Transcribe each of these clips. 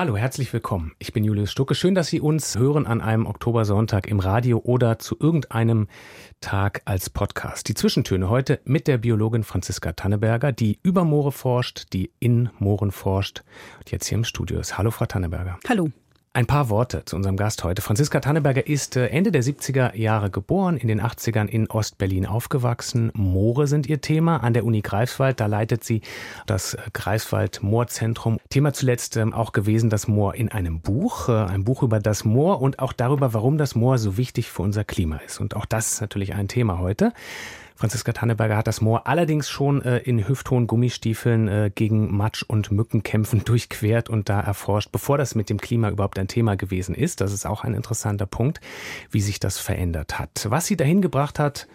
Hallo, herzlich willkommen. Ich bin Julius Stucke. Schön, dass Sie uns hören an einem Oktobersonntag im Radio oder zu irgendeinem Tag als Podcast. Die Zwischentöne heute mit der Biologin Franziska Tanneberger, die über Moore forscht, die in Mooren forscht und jetzt hier im Studio ist. Hallo, Frau Tanneberger. Hallo. Ein paar Worte zu unserem Gast heute. Franziska Tanneberger ist äh, Ende der 70er Jahre geboren, in den 80ern in Ostberlin aufgewachsen. Moore sind ihr Thema. An der Uni Greifswald, da leitet sie das äh, Greifswald-Moorzentrum. Thema zuletzt ähm, auch gewesen das Moor in einem Buch, äh, ein Buch über das Moor und auch darüber, warum das Moor so wichtig für unser Klima ist. Und auch das ist natürlich ein Thema heute. Franziska Tanneberger hat das Moor allerdings schon äh, in hüfthohen Gummistiefeln äh, gegen Matsch- und Mückenkämpfen durchquert und da erforscht, bevor das mit dem Klima überhaupt ein Thema gewesen ist. Das ist auch ein interessanter Punkt, wie sich das verändert hat. Was sie dahin gebracht hat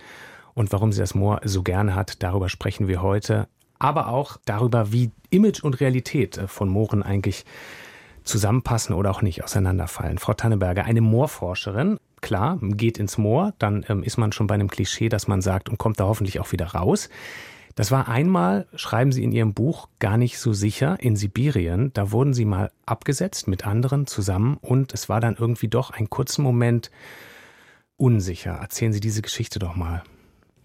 und warum sie das Moor so gerne hat, darüber sprechen wir heute. Aber auch darüber, wie Image und Realität äh, von Mooren eigentlich zusammenpassen oder auch nicht auseinanderfallen. Frau Tanneberger, eine Moorforscherin, klar, geht ins Moor, dann ähm, ist man schon bei einem Klischee, dass man sagt und kommt da hoffentlich auch wieder raus. Das war einmal, schreiben Sie in Ihrem Buch, gar nicht so sicher in Sibirien. Da wurden Sie mal abgesetzt mit anderen zusammen und es war dann irgendwie doch einen kurzen Moment unsicher. Erzählen Sie diese Geschichte doch mal.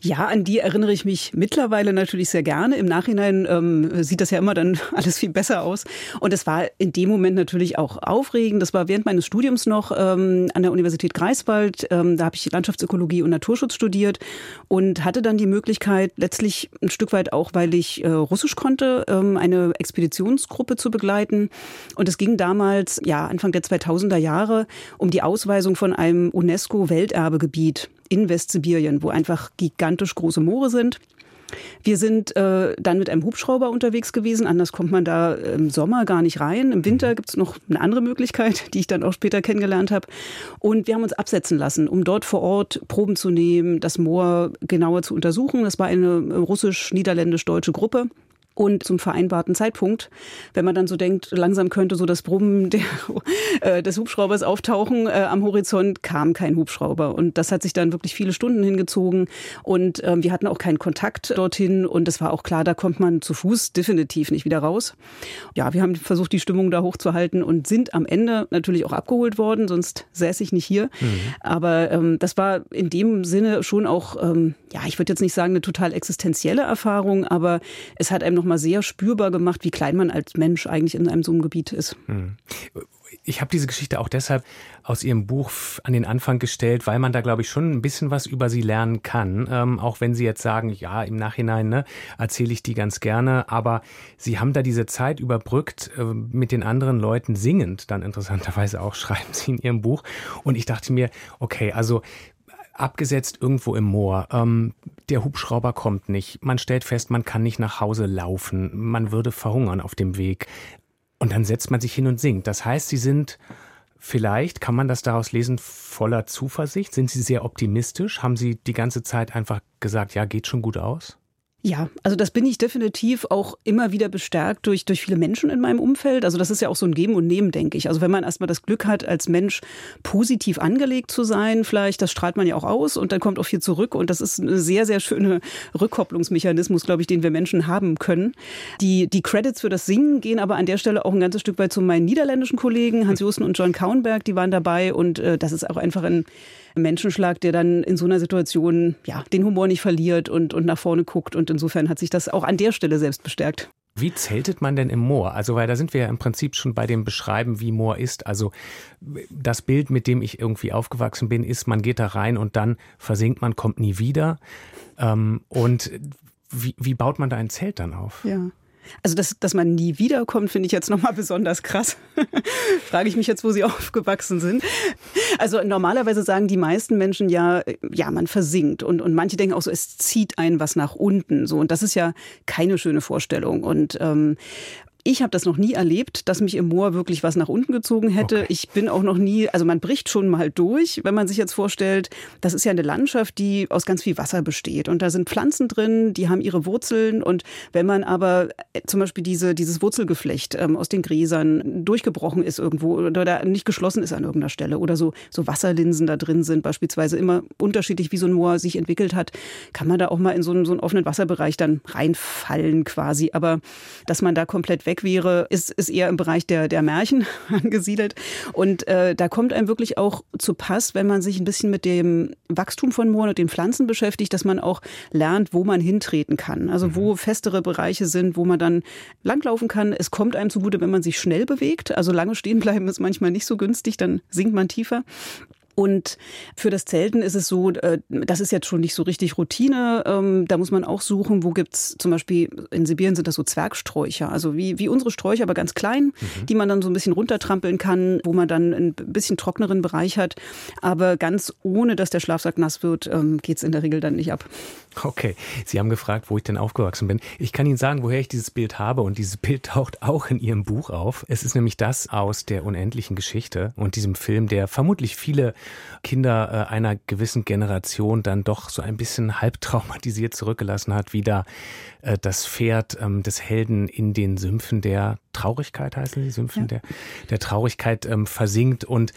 Ja, an die erinnere ich mich mittlerweile natürlich sehr gerne. Im Nachhinein ähm, sieht das ja immer dann alles viel besser aus. Und es war in dem Moment natürlich auch aufregend. Das war während meines Studiums noch ähm, an der Universität Greifswald. Ähm, da habe ich Landschaftsökologie und Naturschutz studiert und hatte dann die Möglichkeit, letztlich ein Stück weit auch, weil ich äh, Russisch konnte, ähm, eine Expeditionsgruppe zu begleiten. Und es ging damals, ja, Anfang der 2000er Jahre, um die Ausweisung von einem UNESCO-Welterbegebiet in Westsibirien, wo einfach gigantisch große Moore sind. Wir sind äh, dann mit einem Hubschrauber unterwegs gewesen. Anders kommt man da im Sommer gar nicht rein. Im Winter gibt es noch eine andere Möglichkeit, die ich dann auch später kennengelernt habe. Und wir haben uns absetzen lassen, um dort vor Ort Proben zu nehmen, das Moor genauer zu untersuchen. Das war eine russisch-niederländisch-deutsche Gruppe und zum vereinbarten Zeitpunkt. Wenn man dann so denkt, langsam könnte so das Brummen der, äh, des Hubschraubers auftauchen äh, am Horizont, kam kein Hubschrauber. Und das hat sich dann wirklich viele Stunden hingezogen. Und äh, wir hatten auch keinen Kontakt dorthin. Und es war auch klar, da kommt man zu Fuß definitiv nicht wieder raus. Ja, wir haben versucht, die Stimmung da hochzuhalten und sind am Ende natürlich auch abgeholt worden, sonst säße ich nicht hier. Mhm. Aber ähm, das war in dem Sinne schon auch, ähm, ja, ich würde jetzt nicht sagen, eine total existenzielle Erfahrung, aber es hat einem noch mal sehr spürbar gemacht, wie klein man als Mensch eigentlich in einem so einem Gebiet ist. Hm. Ich habe diese Geschichte auch deshalb aus Ihrem Buch an den Anfang gestellt, weil man da, glaube ich, schon ein bisschen was über Sie lernen kann. Ähm, auch wenn Sie jetzt sagen, ja, im Nachhinein ne, erzähle ich die ganz gerne. Aber Sie haben da diese Zeit überbrückt äh, mit den anderen Leuten singend, dann interessanterweise auch, schreiben Sie in Ihrem Buch. Und ich dachte mir, okay, also abgesetzt irgendwo im Moor. Ähm, der Hubschrauber kommt nicht. Man stellt fest, man kann nicht nach Hause laufen. Man würde verhungern auf dem Weg. Und dann setzt man sich hin und singt. Das heißt, Sie sind vielleicht, kann man das daraus lesen, voller Zuversicht? Sind Sie sehr optimistisch? Haben Sie die ganze Zeit einfach gesagt, ja, geht schon gut aus? Ja, also das bin ich definitiv auch immer wieder bestärkt durch, durch viele Menschen in meinem Umfeld. Also das ist ja auch so ein Geben und Nehmen, denke ich. Also wenn man erstmal das Glück hat, als Mensch positiv angelegt zu sein, vielleicht, das strahlt man ja auch aus und dann kommt auch viel zurück. Und das ist ein sehr, sehr schöner Rückkopplungsmechanismus, glaube ich, den wir Menschen haben können. Die, die Credits für das Singen gehen aber an der Stelle auch ein ganzes Stück weit zu meinen niederländischen Kollegen, Hans Josten und John Kaunberg, die waren dabei. Und äh, das ist auch einfach ein Menschenschlag, der dann in so einer Situation ja, den Humor nicht verliert und, und nach vorne guckt. Und insofern hat sich das auch an der Stelle selbst bestärkt. Wie zeltet man denn im Moor? Also, weil da sind wir ja im Prinzip schon bei dem Beschreiben, wie Moor ist. Also, das Bild, mit dem ich irgendwie aufgewachsen bin, ist, man geht da rein und dann versinkt man, kommt nie wieder. Ähm, und wie, wie baut man da ein Zelt dann auf? Ja. Also, dass, dass man nie wiederkommt, finde ich jetzt nochmal besonders krass. Frage ich mich jetzt, wo Sie aufgewachsen sind. Also, normalerweise sagen die meisten Menschen ja, ja, man versinkt. Und, und manche denken auch so, es zieht einen was nach unten. So, und das ist ja keine schöne Vorstellung. Und ähm, ich habe das noch nie erlebt, dass mich im Moor wirklich was nach unten gezogen hätte. Okay. Ich bin auch noch nie, also man bricht schon mal durch, wenn man sich jetzt vorstellt, das ist ja eine Landschaft, die aus ganz viel Wasser besteht. Und da sind Pflanzen drin, die haben ihre Wurzeln. Und wenn man aber äh, zum Beispiel diese, dieses Wurzelgeflecht ähm, aus den Gräsern durchgebrochen ist irgendwo oder da nicht geschlossen ist an irgendeiner Stelle oder so, so Wasserlinsen da drin sind, beispielsweise immer unterschiedlich, wie so ein Moor sich entwickelt hat, kann man da auch mal in so einen, so einen offenen Wasserbereich dann reinfallen quasi. Aber dass man da komplett weg wäre, ist, ist eher im Bereich der, der Märchen angesiedelt. Und äh, da kommt einem wirklich auch zu Pass, wenn man sich ein bisschen mit dem Wachstum von Mooren und den Pflanzen beschäftigt, dass man auch lernt, wo man hintreten kann. Also mhm. wo festere Bereiche sind, wo man dann langlaufen kann. Es kommt einem zugute, wenn man sich schnell bewegt. Also lange stehen bleiben ist manchmal nicht so günstig, dann sinkt man tiefer. Und für das Zelten ist es so, äh, das ist jetzt schon nicht so richtig Routine. Ähm, da muss man auch suchen, wo gibt's zum Beispiel, in Sibirien sind das so Zwergsträucher, also wie, wie unsere Sträucher, aber ganz klein, mhm. die man dann so ein bisschen runtertrampeln kann, wo man dann ein bisschen trockneren Bereich hat. Aber ganz ohne, dass der Schlafsack nass wird, ähm, geht's in der Regel dann nicht ab. Okay, Sie haben gefragt, wo ich denn aufgewachsen bin. Ich kann Ihnen sagen, woher ich dieses Bild habe und dieses Bild taucht auch in Ihrem Buch auf. Es ist nämlich das aus der unendlichen Geschichte und diesem Film, der vermutlich viele Kinder äh, einer gewissen Generation dann doch so ein bisschen halb traumatisiert zurückgelassen hat, wie da äh, das Pferd ähm, des Helden in den Sümpfen der Traurigkeit heißen die Sümpfen ja. der, der Traurigkeit ähm, versinkt und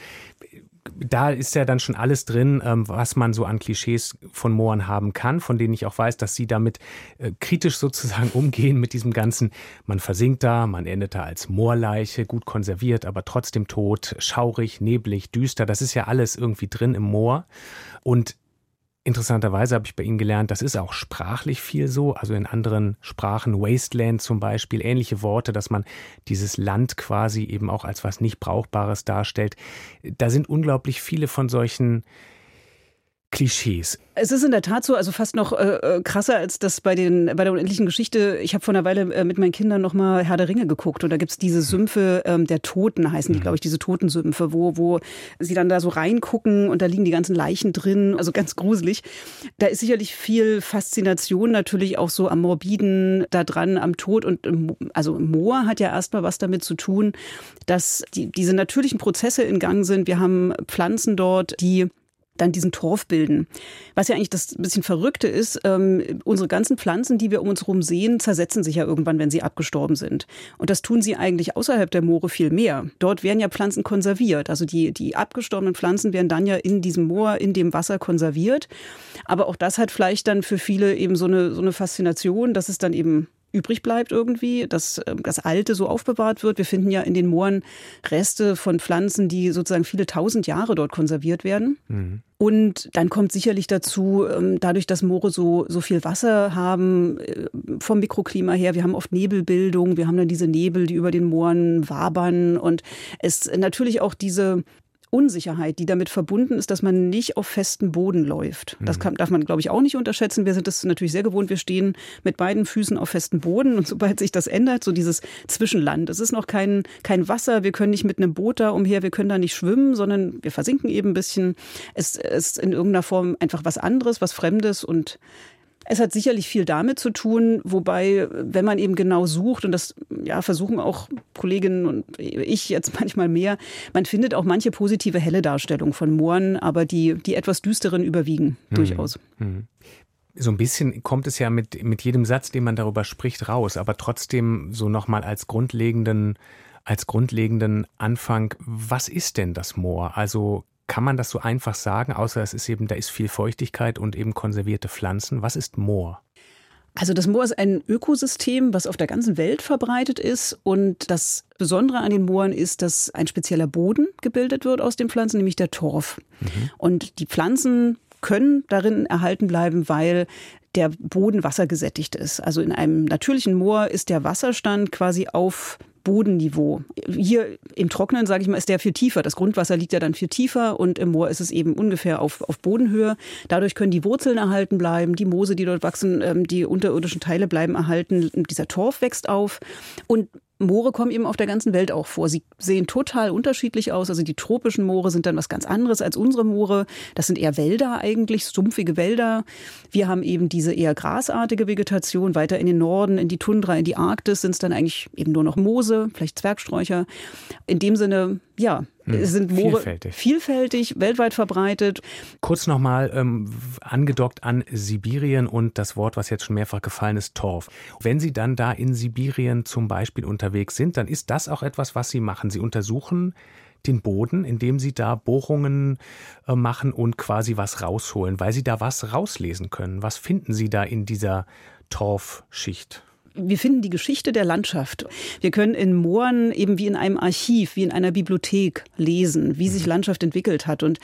da ist ja dann schon alles drin, ähm, was man so an Klischees von Mooren haben kann, von denen ich auch weiß, dass sie damit äh, kritisch sozusagen umgehen mit diesem ganzen, man versinkt da, man endet da als Moorleiche, gut konserviert, aber trotzdem tot, schaurig, neblig, düster. Das ist ja alles irgendwie drin im Moor. Und Interessanterweise habe ich bei Ihnen gelernt, das ist auch sprachlich viel so, also in anderen Sprachen, Wasteland zum Beispiel, ähnliche Worte, dass man dieses Land quasi eben auch als was nicht Brauchbares darstellt. Da sind unglaublich viele von solchen Klischees. Es ist in der Tat so, also fast noch äh, äh, krasser als das bei den bei der unendlichen Geschichte. Ich habe vor einer Weile äh, mit meinen Kindern noch mal Herr der Ringe geguckt und da gibt's diese Sümpfe ähm, der Toten heißen die, mhm. glaube ich, diese Totensümpfe, wo wo sie dann da so reingucken und da liegen die ganzen Leichen drin, also ganz gruselig. Da ist sicherlich viel Faszination natürlich auch so am morbiden da dran, am Tod und ähm, also Moor hat ja erstmal was damit zu tun, dass die, diese natürlichen Prozesse in Gang sind. Wir haben Pflanzen dort, die dann diesen Torf bilden. Was ja eigentlich das bisschen Verrückte ist, ähm, unsere ganzen Pflanzen, die wir um uns herum sehen, zersetzen sich ja irgendwann, wenn sie abgestorben sind. Und das tun sie eigentlich außerhalb der Moore viel mehr. Dort werden ja Pflanzen konserviert. Also die, die abgestorbenen Pflanzen werden dann ja in diesem Moor, in dem Wasser konserviert. Aber auch das hat vielleicht dann für viele eben so eine, so eine Faszination, dass es dann eben übrig bleibt irgendwie, dass ähm, das Alte so aufbewahrt wird. Wir finden ja in den Mooren Reste von Pflanzen, die sozusagen viele tausend Jahre dort konserviert werden. Mhm. Und dann kommt sicherlich dazu, ähm, dadurch, dass Moore so, so viel Wasser haben, äh, vom Mikroklima her, wir haben oft Nebelbildung, wir haben dann diese Nebel, die über den Mooren wabern und es natürlich auch diese Unsicherheit, die damit verbunden ist, dass man nicht auf festen Boden läuft. Das mhm. kann, darf man, glaube ich, auch nicht unterschätzen. Wir sind das natürlich sehr gewohnt. Wir stehen mit beiden Füßen auf festen Boden und sobald sich das ändert, so dieses Zwischenland, es ist noch kein, kein Wasser, wir können nicht mit einem Boot da umher, wir können da nicht schwimmen, sondern wir versinken eben ein bisschen. Es ist in irgendeiner Form einfach was anderes, was Fremdes und es hat sicherlich viel damit zu tun, wobei, wenn man eben genau sucht, und das ja, versuchen auch Kolleginnen und ich jetzt manchmal mehr, man findet auch manche positive helle Darstellungen von Mooren, aber die, die etwas düsteren überwiegen hm. durchaus. Hm. So ein bisschen kommt es ja mit, mit jedem Satz, den man darüber spricht, raus, aber trotzdem so nochmal als grundlegenden als grundlegenden Anfang, was ist denn das Moor? Also kann man das so einfach sagen, außer es ist eben, da ist viel Feuchtigkeit und eben konservierte Pflanzen. Was ist Moor? Also das Moor ist ein Ökosystem, was auf der ganzen Welt verbreitet ist. Und das Besondere an den Mooren ist, dass ein spezieller Boden gebildet wird aus den Pflanzen, nämlich der Torf. Mhm. Und die Pflanzen können darin erhalten bleiben, weil der Boden wassergesättigt ist. Also in einem natürlichen Moor ist der Wasserstand quasi auf Bodenniveau. Hier im Trockenen, sage ich mal, ist der viel tiefer. Das Grundwasser liegt ja dann viel tiefer und im Moor ist es eben ungefähr auf, auf Bodenhöhe. Dadurch können die Wurzeln erhalten bleiben, die Moose, die dort wachsen, ähm, die unterirdischen Teile bleiben erhalten. Dieser Torf wächst auf und Moore kommen eben auf der ganzen Welt auch vor. Sie sehen total unterschiedlich aus. Also die tropischen Moore sind dann was ganz anderes als unsere Moore. Das sind eher Wälder eigentlich, sumpfige Wälder. Wir haben eben diese eher grasartige Vegetation. Weiter in den Norden, in die Tundra, in die Arktis sind es dann eigentlich eben nur noch Moose, vielleicht Zwergsträucher. In dem Sinne, ja, hm. sind Moore vielfältig. vielfältig, weltweit verbreitet. Kurz nochmal ähm, angedockt an Sibirien und das Wort, was jetzt schon mehrfach gefallen ist, Torf. Wenn Sie dann da in Sibirien zum Beispiel unterwegs sind, dann ist das auch etwas, was Sie machen. Sie untersuchen den Boden, indem Sie da Bohrungen äh, machen und quasi was rausholen, weil Sie da was rauslesen können. Was finden Sie da in dieser Torfschicht? Wir finden die Geschichte der Landschaft. Wir können in Mooren eben wie in einem Archiv, wie in einer Bibliothek lesen, wie sich Landschaft entwickelt hat. Und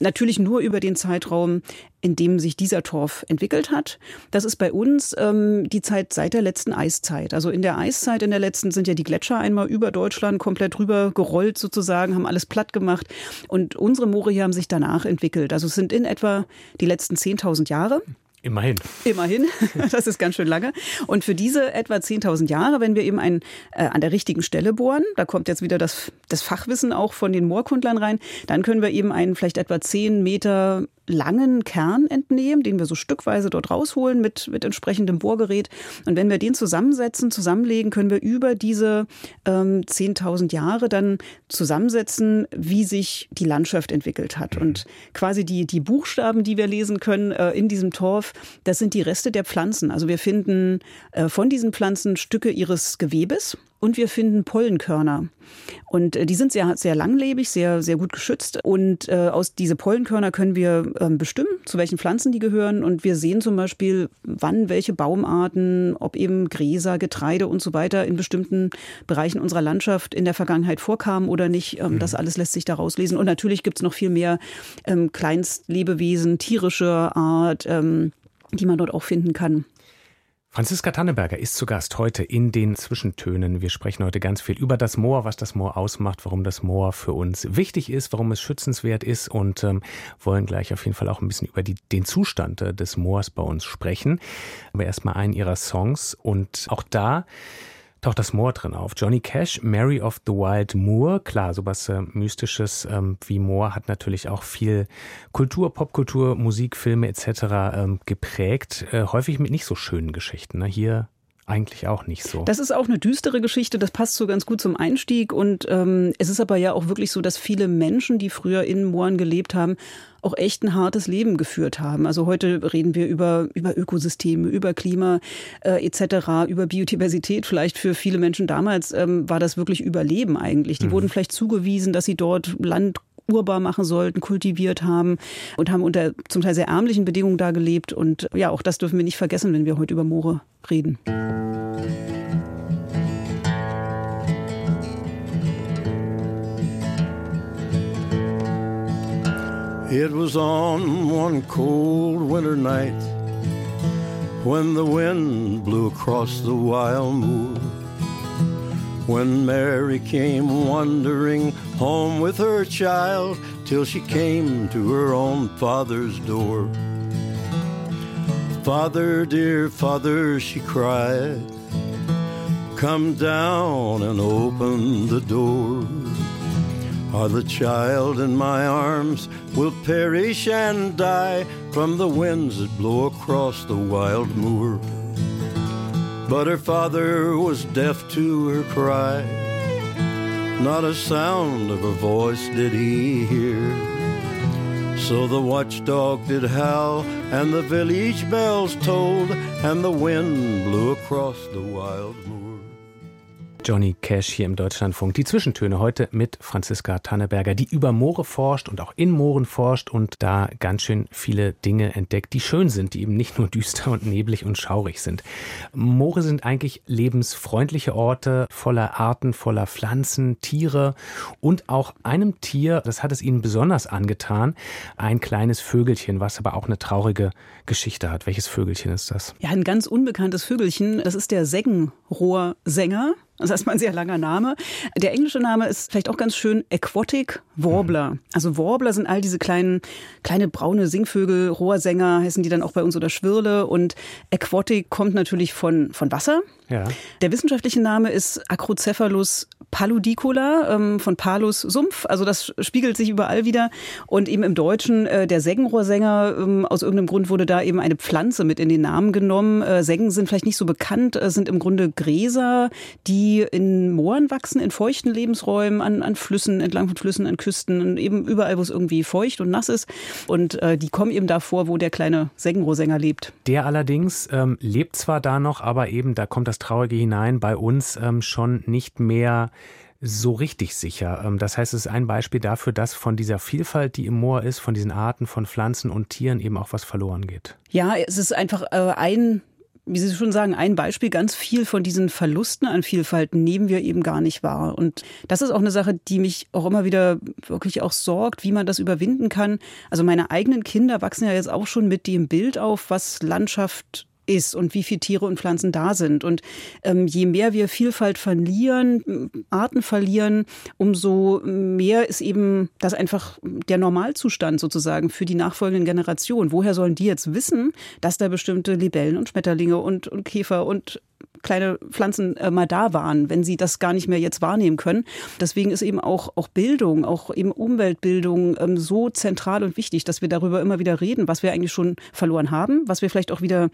natürlich nur über den Zeitraum, in dem sich dieser Torf entwickelt hat. Das ist bei uns ähm, die Zeit seit der letzten Eiszeit. Also in der Eiszeit, in der letzten sind ja die Gletscher einmal über Deutschland komplett rüber gerollt sozusagen, haben alles platt gemacht. Und unsere Moore hier haben sich danach entwickelt. Also es sind in etwa die letzten 10.000 Jahre. Immerhin. Immerhin. Das ist ganz schön lange. Und für diese etwa 10.000 Jahre, wenn wir eben ein, äh, an der richtigen Stelle bohren, da kommt jetzt wieder das, das Fachwissen auch von den Moorkundlern rein, dann können wir eben einen vielleicht etwa 10 Meter langen Kern entnehmen, den wir so stückweise dort rausholen mit, mit entsprechendem Bohrgerät. Und wenn wir den zusammensetzen, zusammenlegen, können wir über diese ähm, 10.000 Jahre dann zusammensetzen, wie sich die Landschaft entwickelt hat. Und quasi die, die Buchstaben, die wir lesen können äh, in diesem Torf, das sind die Reste der Pflanzen. Also wir finden äh, von diesen Pflanzen Stücke ihres Gewebes und wir finden Pollenkörner. Und äh, die sind sehr, sehr langlebig, sehr, sehr gut geschützt. Und äh, aus diese Pollenkörner können wir ähm, bestimmen, zu welchen Pflanzen die gehören. Und wir sehen zum Beispiel, wann welche Baumarten, ob eben Gräser, Getreide und so weiter in bestimmten Bereichen unserer Landschaft in der Vergangenheit vorkamen oder nicht. Ähm, mhm. Das alles lässt sich daraus lesen. Und natürlich gibt es noch viel mehr ähm, Kleinstlebewesen tierischer Art, ähm, die man dort auch finden kann. Franziska Tanneberger ist zu Gast heute in den Zwischentönen. Wir sprechen heute ganz viel über das Moor, was das Moor ausmacht, warum das Moor für uns wichtig ist, warum es schützenswert ist und ähm, wollen gleich auf jeden Fall auch ein bisschen über die, den Zustand äh, des Moors bei uns sprechen. Aber erstmal einen ihrer Songs und auch da taucht das Moor drin auf. Johnny Cash, Mary of the Wild Moor. Klar, sowas äh, Mystisches ähm, wie Moor hat natürlich auch viel Kultur, Popkultur, Musik, Filme etc. Ähm, geprägt. Äh, häufig mit nicht so schönen Geschichten. Ne? Hier eigentlich auch nicht so. Das ist auch eine düstere Geschichte, das passt so ganz gut zum Einstieg. Und ähm, es ist aber ja auch wirklich so, dass viele Menschen, die früher in Mooren gelebt haben, auch echt ein hartes Leben geführt haben. Also heute reden wir über, über Ökosysteme, über Klima äh, etc., über Biodiversität. Vielleicht für viele Menschen damals ähm, war das wirklich Überleben eigentlich. Die mhm. wurden vielleicht zugewiesen, dass sie dort Land urbar machen sollten, kultiviert haben und haben unter zum Teil sehr ärmlichen Bedingungen da gelebt. Und ja, auch das dürfen wir nicht vergessen, wenn wir heute über Moore reden. It was on one cold winter night when the wind blew across the wild moor. When Mary came wandering home with her child till she came to her own father's door. Father, dear father, she cried, come down and open the door. Or the child in my arms will perish and die from the winds that blow across the wild moor. But her father was deaf to her cry. Not a sound of her voice did he hear. So the watchdog did howl, and the village bells tolled, and the wind blew across the wild moor. Johnny Cash hier im Deutschlandfunk. Die Zwischentöne heute mit Franziska Tanneberger, die über Moore forscht und auch in Mooren forscht und da ganz schön viele Dinge entdeckt, die schön sind, die eben nicht nur düster und neblig und schaurig sind. Moore sind eigentlich lebensfreundliche Orte voller Arten, voller Pflanzen, Tiere und auch einem Tier, das hat es ihnen besonders angetan, ein kleines Vögelchen, was aber auch eine traurige Geschichte hat. Welches Vögelchen ist das? Ja, ein ganz unbekanntes Vögelchen. Das ist der Seggenrohrsänger. Das ist erstmal ein sehr langer Name. Der englische Name ist vielleicht auch ganz schön Aquatic Warbler. Also Warbler sind all diese kleinen, kleine braune Singvögel, Rohrsänger heißen die dann auch bei uns oder Schwirle. Und Aquatic kommt natürlich von, von Wasser. Ja. Der wissenschaftliche Name ist Acrocephalus paludicola ähm, von Palus Sumpf. Also das spiegelt sich überall wieder. Und eben im Deutschen äh, der Seggenrohrsänger. Ähm, aus irgendeinem Grund wurde da eben eine Pflanze mit in den Namen genommen. Äh, Seggen sind vielleicht nicht so bekannt, äh, sind im Grunde Gräser, die in Mooren wachsen, in feuchten Lebensräumen, an, an Flüssen, entlang von Flüssen, an Küsten, eben überall, wo es irgendwie feucht und nass ist. Und äh, die kommen eben davor, wo der kleine Seggenrohrsänger lebt. Der allerdings ähm, lebt zwar da noch, aber eben, da kommt das Traurige hinein, bei uns ähm, schon nicht mehr so richtig sicher. Ähm, das heißt, es ist ein Beispiel dafür, dass von dieser Vielfalt, die im Moor ist, von diesen Arten von Pflanzen und Tieren eben auch was verloren geht. Ja, es ist einfach äh, ein wie Sie schon sagen, ein Beispiel. Ganz viel von diesen Verlusten an Vielfalt nehmen wir eben gar nicht wahr. Und das ist auch eine Sache, die mich auch immer wieder wirklich auch sorgt, wie man das überwinden kann. Also meine eigenen Kinder wachsen ja jetzt auch schon mit dem Bild auf, was Landschaft ist und wie viele Tiere und Pflanzen da sind. Und ähm, je mehr wir Vielfalt verlieren, Arten verlieren, umso mehr ist eben das einfach der Normalzustand sozusagen für die nachfolgenden Generationen. Woher sollen die jetzt wissen, dass da bestimmte Libellen und Schmetterlinge und, und Käfer und kleine Pflanzen äh, mal da waren, wenn sie das gar nicht mehr jetzt wahrnehmen können. Deswegen ist eben auch, auch Bildung, auch eben Umweltbildung ähm, so zentral und wichtig, dass wir darüber immer wieder reden, was wir eigentlich schon verloren haben, was wir vielleicht auch wieder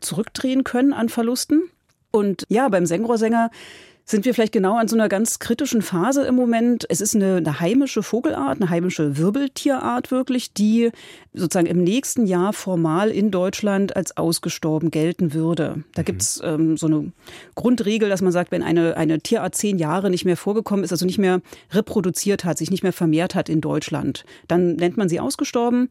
zurückdrehen können an Verlusten. Und ja, beim Sengrohrsänger sind wir vielleicht genau an so einer ganz kritischen Phase im Moment. Es ist eine, eine, heimische Vogelart, eine heimische Wirbeltierart wirklich, die sozusagen im nächsten Jahr formal in Deutschland als ausgestorben gelten würde. Da mhm. gibt es ähm, so eine Grundregel, dass man sagt, wenn eine, eine Tierart zehn Jahre nicht mehr vorgekommen ist, also nicht mehr reproduziert hat, sich nicht mehr vermehrt hat in Deutschland, dann nennt man sie ausgestorben.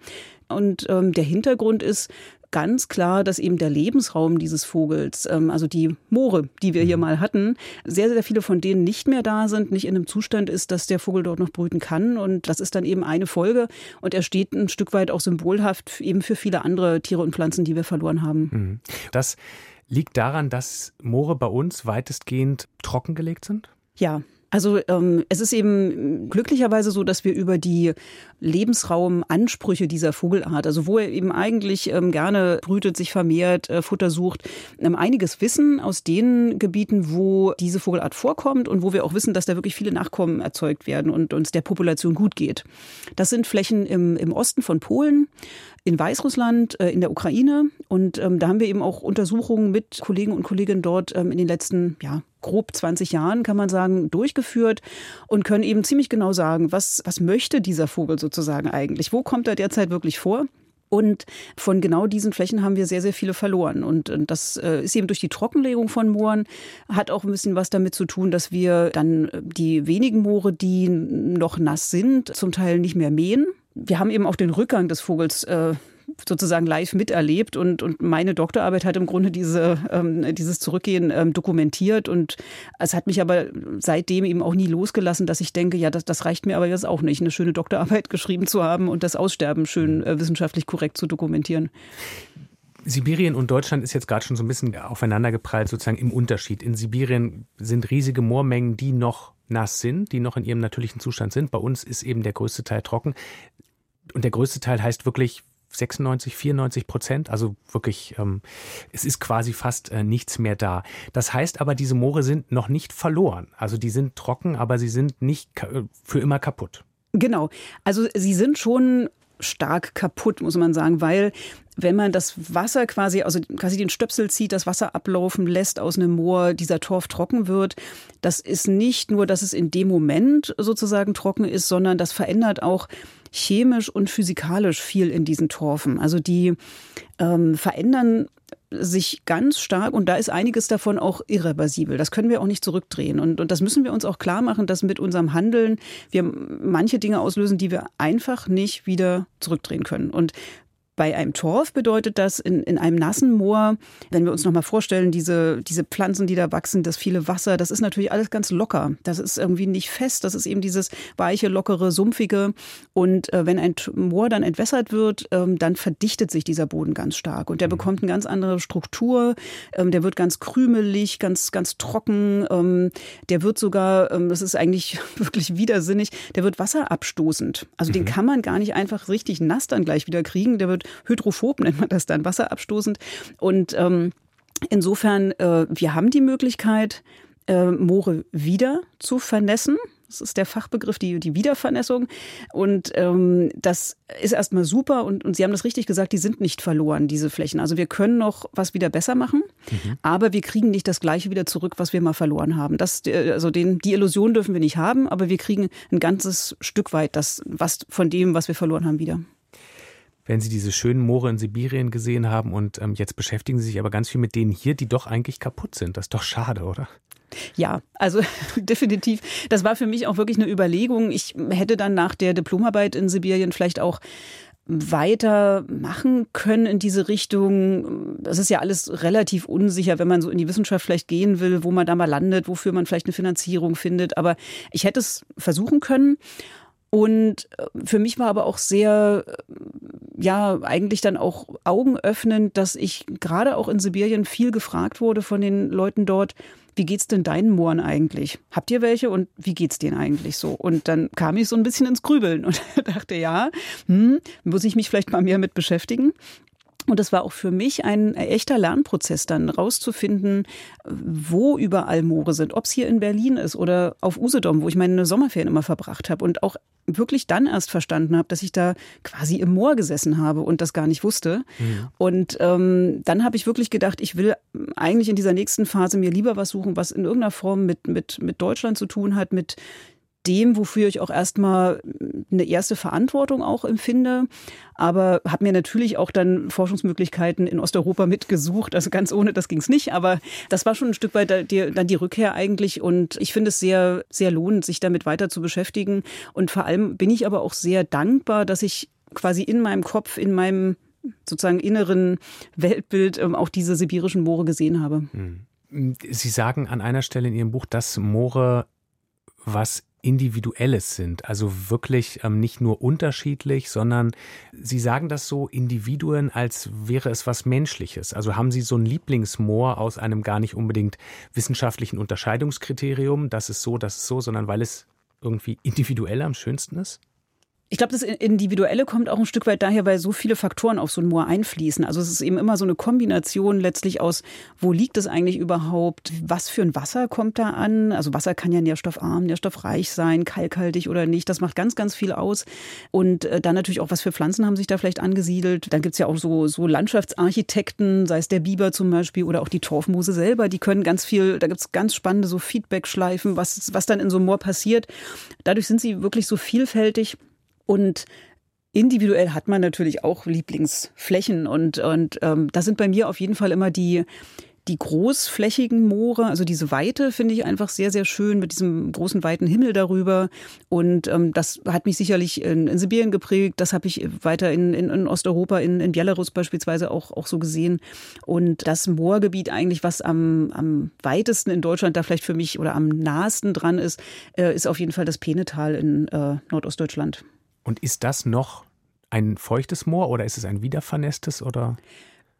Und ähm, der Hintergrund ist, ganz klar, dass eben der Lebensraum dieses Vogels, ähm, also die Moore, die wir hier mhm. mal hatten, sehr, sehr viele von denen nicht mehr da sind, nicht in einem Zustand ist, dass der Vogel dort noch brüten kann. Und das ist dann eben eine Folge. Und er steht ein Stück weit auch symbolhaft eben für viele andere Tiere und Pflanzen, die wir verloren haben. Mhm. Das liegt daran, dass Moore bei uns weitestgehend trockengelegt sind? Ja, also ähm, es ist eben glücklicherweise so, dass wir über die Lebensraumansprüche dieser Vogelart, also wo er eben eigentlich ähm, gerne brütet, sich vermehrt, äh, Futter sucht, ähm, einiges wissen aus den Gebieten, wo diese Vogelart vorkommt und wo wir auch wissen, dass da wirklich viele Nachkommen erzeugt werden und uns der Population gut geht. Das sind Flächen im, im Osten von Polen, in Weißrussland, äh, in der Ukraine und ähm, da haben wir eben auch Untersuchungen mit Kollegen und Kolleginnen dort ähm, in den letzten ja, grob 20 Jahren, kann man sagen, durchgeführt und können eben ziemlich genau sagen, was, was möchte dieser Vogel sozusagen eigentlich? Wo kommt er derzeit wirklich vor? Und von genau diesen Flächen haben wir sehr, sehr viele verloren. Und das äh, ist eben durch die Trockenlegung von Mooren, hat auch ein bisschen was damit zu tun, dass wir dann äh, die wenigen Moore, die noch nass sind, zum Teil nicht mehr mähen. Wir haben eben auch den Rückgang des Vogels äh, sozusagen live miterlebt und, und meine Doktorarbeit hat im Grunde diese, ähm, dieses Zurückgehen ähm, dokumentiert und es hat mich aber seitdem eben auch nie losgelassen, dass ich denke, ja, das, das reicht mir aber jetzt auch nicht, eine schöne Doktorarbeit geschrieben zu haben und das Aussterben schön äh, wissenschaftlich korrekt zu dokumentieren. Sibirien und Deutschland ist jetzt gerade schon so ein bisschen aufeinandergeprallt, sozusagen im Unterschied. In Sibirien sind riesige Moormengen, die noch nass sind, die noch in ihrem natürlichen Zustand sind. Bei uns ist eben der größte Teil trocken. Und der größte Teil heißt wirklich 96, 94 Prozent. Also wirklich, ähm, es ist quasi fast äh, nichts mehr da. Das heißt aber, diese Moore sind noch nicht verloren. Also die sind trocken, aber sie sind nicht äh, für immer kaputt. Genau. Also sie sind schon stark kaputt, muss man sagen, weil wenn man das Wasser quasi, also quasi den Stöpsel zieht, das Wasser ablaufen lässt aus einem Moor, dieser Torf trocken wird, das ist nicht nur, dass es in dem Moment sozusagen trocken ist, sondern das verändert auch chemisch und physikalisch viel in diesen Torfen. Also die ähm, verändern sich ganz stark und da ist einiges davon auch irreversibel. Das können wir auch nicht zurückdrehen. Und, und das müssen wir uns auch klar machen, dass mit unserem Handeln wir manche Dinge auslösen, die wir einfach nicht wieder zurückdrehen können. Und bei einem Torf bedeutet das in, in einem nassen Moor, wenn wir uns nochmal vorstellen, diese, diese Pflanzen, die da wachsen, das viele Wasser, das ist natürlich alles ganz locker. Das ist irgendwie nicht fest. Das ist eben dieses weiche, lockere, sumpfige. Und äh, wenn ein Moor dann entwässert wird, ähm, dann verdichtet sich dieser Boden ganz stark. Und der mhm. bekommt eine ganz andere Struktur. Ähm, der wird ganz krümelig, ganz, ganz trocken. Ähm, der wird sogar, ähm, das ist eigentlich wirklich widersinnig, der wird wasserabstoßend. Also mhm. den kann man gar nicht einfach richtig nass dann gleich wieder kriegen. Der wird hydrophob, nennt man das dann, wasserabstoßend. Und ähm, Insofern, äh, wir haben die Möglichkeit, äh, Moore wieder zu vernässen. Das ist der Fachbegriff, die, die Wiedervernässung. Und ähm, das ist erstmal super. Und, und Sie haben das richtig gesagt, die sind nicht verloren, diese Flächen. Also wir können noch was wieder besser machen, mhm. aber wir kriegen nicht das Gleiche wieder zurück, was wir mal verloren haben. Das, äh, also den, die Illusion dürfen wir nicht haben, aber wir kriegen ein ganzes Stück weit das, was von dem, was wir verloren haben, wieder wenn Sie diese schönen Moore in Sibirien gesehen haben und ähm, jetzt beschäftigen Sie sich aber ganz viel mit denen hier, die doch eigentlich kaputt sind. Das ist doch schade, oder? Ja, also definitiv. Das war für mich auch wirklich eine Überlegung. Ich hätte dann nach der Diplomarbeit in Sibirien vielleicht auch weiter machen können in diese Richtung. Das ist ja alles relativ unsicher, wenn man so in die Wissenschaft vielleicht gehen will, wo man da mal landet, wofür man vielleicht eine Finanzierung findet. Aber ich hätte es versuchen können. Und für mich war aber auch sehr, ja, eigentlich dann auch augenöffnend, dass ich gerade auch in Sibirien viel gefragt wurde von den Leuten dort, wie geht's denn deinen Mooren eigentlich? Habt ihr welche und wie geht's denen eigentlich so? Und dann kam ich so ein bisschen ins Grübeln und dachte, ja, hm, muss ich mich vielleicht mal mehr mit beschäftigen. Und es war auch für mich ein echter Lernprozess, dann rauszufinden, wo überall Moore sind. Ob es hier in Berlin ist oder auf Usedom, wo ich meine Sommerferien immer verbracht habe. Und auch wirklich dann erst verstanden habe, dass ich da quasi im Moor gesessen habe und das gar nicht wusste. Mhm. Und ähm, dann habe ich wirklich gedacht, ich will eigentlich in dieser nächsten Phase mir lieber was suchen, was in irgendeiner Form mit, mit, mit Deutschland zu tun hat, mit dem, wofür ich auch erstmal eine erste Verantwortung auch empfinde. Aber habe mir natürlich auch dann Forschungsmöglichkeiten in Osteuropa mitgesucht. Also ganz ohne, das ging es nicht. Aber das war schon ein Stück weit dann die Rückkehr eigentlich. Und ich finde es sehr, sehr lohnend, sich damit weiter zu beschäftigen. Und vor allem bin ich aber auch sehr dankbar, dass ich quasi in meinem Kopf, in meinem sozusagen inneren Weltbild ähm, auch diese sibirischen Moore gesehen habe. Hm. Sie sagen an einer Stelle in Ihrem Buch, dass Moore was Individuelles sind, also wirklich ähm, nicht nur unterschiedlich, sondern Sie sagen das so Individuen, als wäre es was Menschliches. Also haben Sie so ein Lieblingsmoor aus einem gar nicht unbedingt wissenschaftlichen Unterscheidungskriterium, das ist so, das ist so, sondern weil es irgendwie individuell am schönsten ist? Ich glaube, das Individuelle kommt auch ein Stück weit daher, weil so viele Faktoren auf so ein Moor einfließen. Also es ist eben immer so eine Kombination letztlich aus, wo liegt es eigentlich überhaupt, was für ein Wasser kommt da an. Also Wasser kann ja nährstoffarm, nährstoffreich sein, kalkhaltig oder nicht. Das macht ganz, ganz viel aus. Und äh, dann natürlich auch, was für Pflanzen haben sich da vielleicht angesiedelt. Dann gibt's ja auch so, so Landschaftsarchitekten, sei es der Biber zum Beispiel oder auch die Torfmoose selber, die können ganz viel, da gibt's ganz spannende so Feedback-Schleifen, was, was dann in so einem Moor passiert. Dadurch sind sie wirklich so vielfältig. Und individuell hat man natürlich auch Lieblingsflächen und, und ähm, das sind bei mir auf jeden Fall immer die, die großflächigen Moore, also diese Weite finde ich einfach sehr, sehr schön mit diesem großen, weiten Himmel darüber. Und ähm, das hat mich sicherlich in, in Sibirien geprägt. Das habe ich weiter in, in, in Osteuropa, in, in Belarus beispielsweise auch, auch so gesehen. Und das Moorgebiet eigentlich, was am, am weitesten in Deutschland da vielleicht für mich oder am nahesten dran ist, äh, ist auf jeden Fall das Penetal in äh, Nordostdeutschland. Und ist das noch ein feuchtes Moor oder ist es ein wiedervernässtes oder?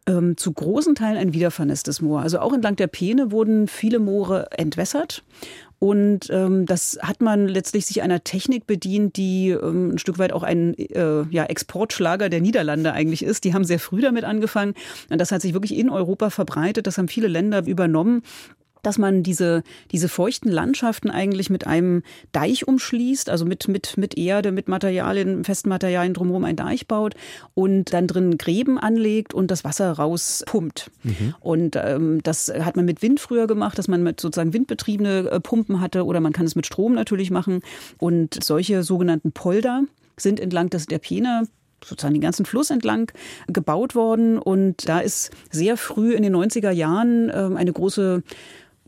Ähm, zu großen Teilen ein wiedervernässtes Moor. Also auch entlang der Peene wurden viele Moore entwässert. Und ähm, das hat man letztlich sich einer Technik bedient, die ähm, ein Stück weit auch ein äh, ja, Exportschlager der Niederlande eigentlich ist. Die haben sehr früh damit angefangen. Und das hat sich wirklich in Europa verbreitet. Das haben viele Länder übernommen dass man diese, diese feuchten Landschaften eigentlich mit einem Deich umschließt, also mit, mit, mit Erde, mit Materialien, festen Materialien drumherum ein Deich baut und dann drin Gräben anlegt und das Wasser rauspumpt. Mhm. Und ähm, das hat man mit Wind früher gemacht, dass man mit sozusagen windbetriebene äh, Pumpen hatte oder man kann es mit Strom natürlich machen. Und solche sogenannten Polder sind entlang des, der Peene sozusagen den ganzen Fluss entlang gebaut worden. Und da ist sehr früh in den 90er Jahren ähm, eine große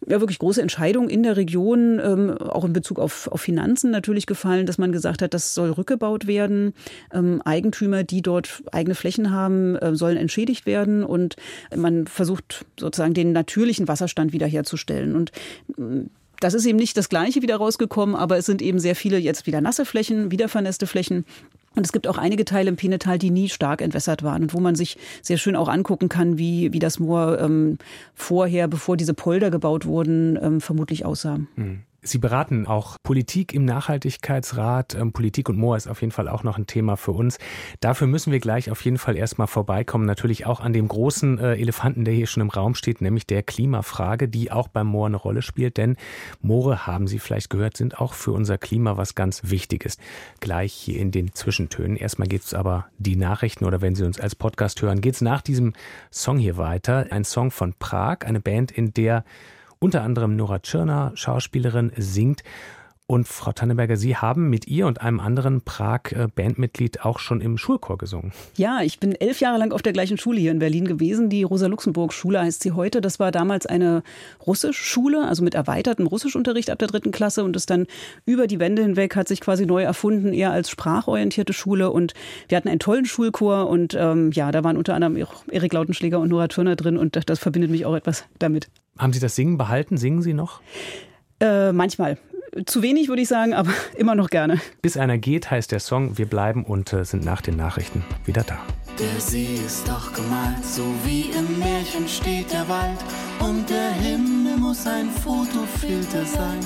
ja, wirklich große Entscheidung in der Region, ähm, auch in Bezug auf, auf Finanzen natürlich gefallen, dass man gesagt hat, das soll rückgebaut werden. Ähm, Eigentümer, die dort eigene Flächen haben, äh, sollen entschädigt werden und man versucht sozusagen den natürlichen Wasserstand wiederherzustellen. Und äh, das ist eben nicht das Gleiche wieder rausgekommen, aber es sind eben sehr viele jetzt wieder nasse Flächen, wieder vernässte Flächen. Und es gibt auch einige Teile im Penetal, die nie stark entwässert waren und wo man sich sehr schön auch angucken kann, wie, wie das Moor ähm, vorher, bevor diese Polder gebaut wurden, ähm, vermutlich aussah. Hm. Sie beraten auch Politik im Nachhaltigkeitsrat. Ähm, Politik und Moor ist auf jeden Fall auch noch ein Thema für uns. Dafür müssen wir gleich auf jeden Fall erstmal vorbeikommen. Natürlich auch an dem großen äh, Elefanten, der hier schon im Raum steht, nämlich der Klimafrage, die auch beim Moor eine Rolle spielt. Denn Moore, haben Sie vielleicht gehört, sind auch für unser Klima was ganz Wichtiges. Gleich hier in den Zwischentönen. Erstmal geht es aber die Nachrichten oder wenn Sie uns als Podcast hören, geht es nach diesem Song hier weiter. Ein Song von Prag, eine Band, in der unter anderem Nora Tschirner, Schauspielerin, singt. Und Frau Tanneberger, Sie haben mit ihr und einem anderen Prag-Bandmitglied auch schon im Schulchor gesungen. Ja, ich bin elf Jahre lang auf der gleichen Schule hier in Berlin gewesen. Die Rosa-Luxemburg-Schule heißt sie heute. Das war damals eine Russischschule, also mit erweitertem Russischunterricht ab der dritten Klasse. Und das dann über die Wände hinweg hat sich quasi neu erfunden, eher als sprachorientierte Schule. Und wir hatten einen tollen Schulchor. Und ähm, ja, da waren unter anderem auch Erik Lautenschläger und Nora Turner drin. Und das verbindet mich auch etwas damit. Haben Sie das Singen behalten? Singen Sie noch? Äh, manchmal. Zu wenig, würde ich sagen, aber immer noch gerne. Bis einer geht, heißt der Song. Wir bleiben und äh, sind nach den Nachrichten wieder da. Der See ist doch gemalt, so wie im Märchen steht der Wald. Und der Himmel muss ein Fotofilter sein.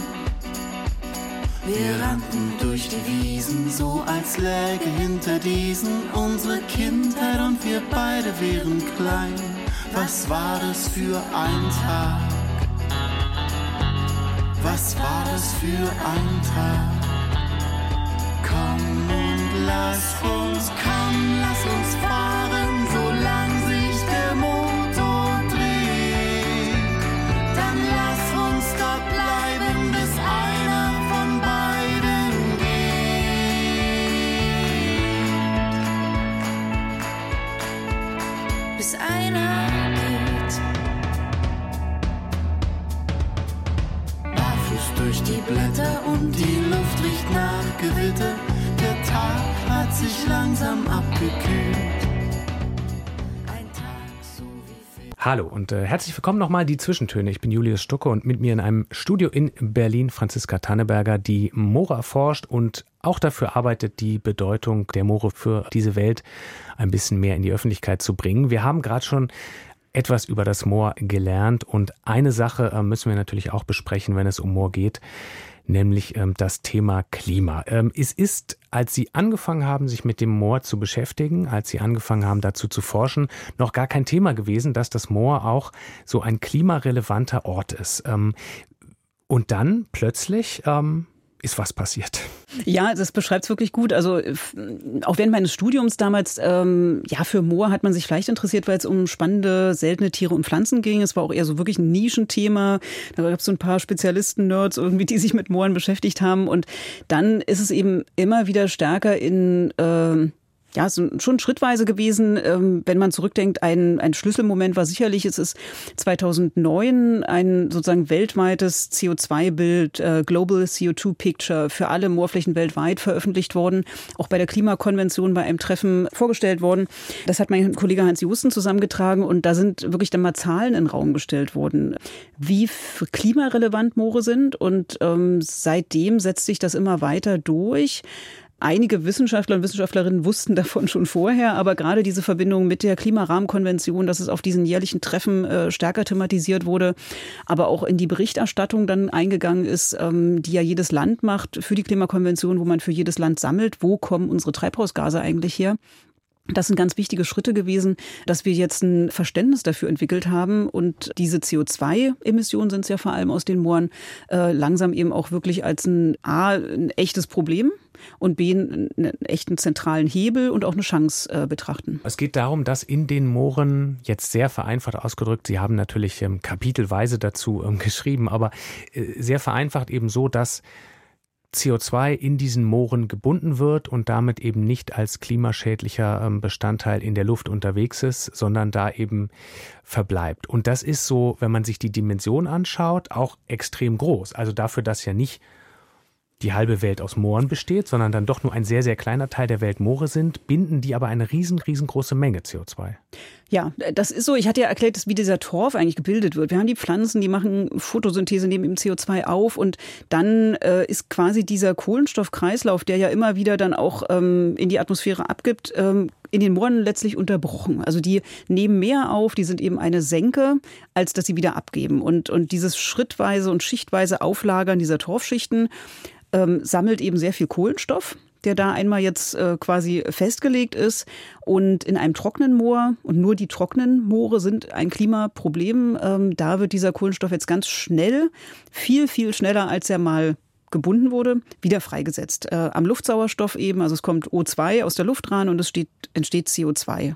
Wir rannten durch die Wiesen, so als läge hinter diesen unsere Kindheit und wir beide wären klein. Was war das für ein Tag? Was war das für ein Tag? Komm und lass uns, komm, lass uns fahren, solange sich der Motor dreht. Dann lass uns dort bleiben, bis einer von beiden geht. Bis einer Blätter und die Luft riecht nach Gewitter. Der Tag hat sich langsam abgekühlt. Hallo und äh, herzlich willkommen nochmal die Zwischentöne. Ich bin Julius Stucke und mit mir in einem Studio in Berlin Franziska Tanneberger, die Moore erforscht und auch dafür arbeitet, die Bedeutung der Moore für diese Welt ein bisschen mehr in die Öffentlichkeit zu bringen. Wir haben gerade schon etwas über das Moor gelernt und eine Sache äh, müssen wir natürlich auch besprechen, wenn es um Moor geht nämlich ähm, das Thema Klima. Ähm, es ist, als Sie angefangen haben, sich mit dem Moor zu beschäftigen, als Sie angefangen haben, dazu zu forschen, noch gar kein Thema gewesen, dass das Moor auch so ein klimarelevanter Ort ist. Ähm, und dann plötzlich ist was passiert. Ja, das beschreibt es wirklich gut. Also auch während meines Studiums damals, ähm, ja, für Moor hat man sich vielleicht interessiert, weil es um spannende, seltene Tiere und Pflanzen ging. Es war auch eher so wirklich ein Nischenthema. Da gab es so ein paar Spezialisten-Nerds irgendwie, die sich mit Mooren beschäftigt haben. Und dann ist es eben immer wieder stärker in... Äh, ja, es ist schon schrittweise gewesen. Ähm, wenn man zurückdenkt, ein, ein Schlüsselmoment war sicherlich, es ist 2009 ein sozusagen weltweites CO2-Bild, äh, Global CO2 Picture für alle Moorflächen weltweit veröffentlicht worden, auch bei der Klimakonvention bei einem Treffen vorgestellt worden. Das hat mein Kollege Hans Justen zusammengetragen und da sind wirklich dann mal Zahlen in den Raum gestellt worden, wie klimarelevant Moore sind und ähm, seitdem setzt sich das immer weiter durch. Einige Wissenschaftler und Wissenschaftlerinnen wussten davon schon vorher, aber gerade diese Verbindung mit der Klimarahmenkonvention, dass es auf diesen jährlichen Treffen äh, stärker thematisiert wurde, aber auch in die Berichterstattung dann eingegangen ist, ähm, die ja jedes Land macht für die Klimakonvention, wo man für jedes Land sammelt, wo kommen unsere Treibhausgase eigentlich her. Das sind ganz wichtige Schritte gewesen, dass wir jetzt ein Verständnis dafür entwickelt haben und diese CO2-Emissionen sind es ja vor allem aus den Mooren äh, langsam eben auch wirklich als ein A, ein echtes Problem und B, einen echten zentralen Hebel und auch eine Chance äh, betrachten. Es geht darum, dass in den Mooren, jetzt sehr vereinfacht ausgedrückt, Sie haben natürlich ähm, kapitelweise dazu ähm, geschrieben, aber äh, sehr vereinfacht eben so, dass CO2 in diesen Mooren gebunden wird und damit eben nicht als klimaschädlicher ähm, Bestandteil in der Luft unterwegs ist, sondern da eben verbleibt. Und das ist so, wenn man sich die Dimension anschaut, auch extrem groß. Also dafür, dass ja nicht die halbe Welt aus Mooren besteht, sondern dann doch nur ein sehr, sehr kleiner Teil der Welt Moore sind, binden die aber eine riesen, riesengroße Menge CO2. Ja, das ist so. Ich hatte ja erklärt, wie dieser Torf eigentlich gebildet wird. Wir haben die Pflanzen, die machen Photosynthese, nehmen eben CO2 auf und dann äh, ist quasi dieser Kohlenstoffkreislauf, der ja immer wieder dann auch ähm, in die Atmosphäre abgibt, ähm, in den Mooren letztlich unterbrochen. Also die nehmen mehr auf, die sind eben eine Senke, als dass sie wieder abgeben. Und, und dieses schrittweise und schichtweise Auflagern dieser Torfschichten ähm, sammelt eben sehr viel Kohlenstoff der da einmal jetzt äh, quasi festgelegt ist. Und in einem trockenen Moor, und nur die trockenen Moore sind ein Klimaproblem, ähm, da wird dieser Kohlenstoff jetzt ganz schnell, viel, viel schneller, als er mal gebunden wurde, wieder freigesetzt. Äh, am Luftsauerstoff eben, also es kommt O2 aus der Luft ran und es steht, entsteht CO2.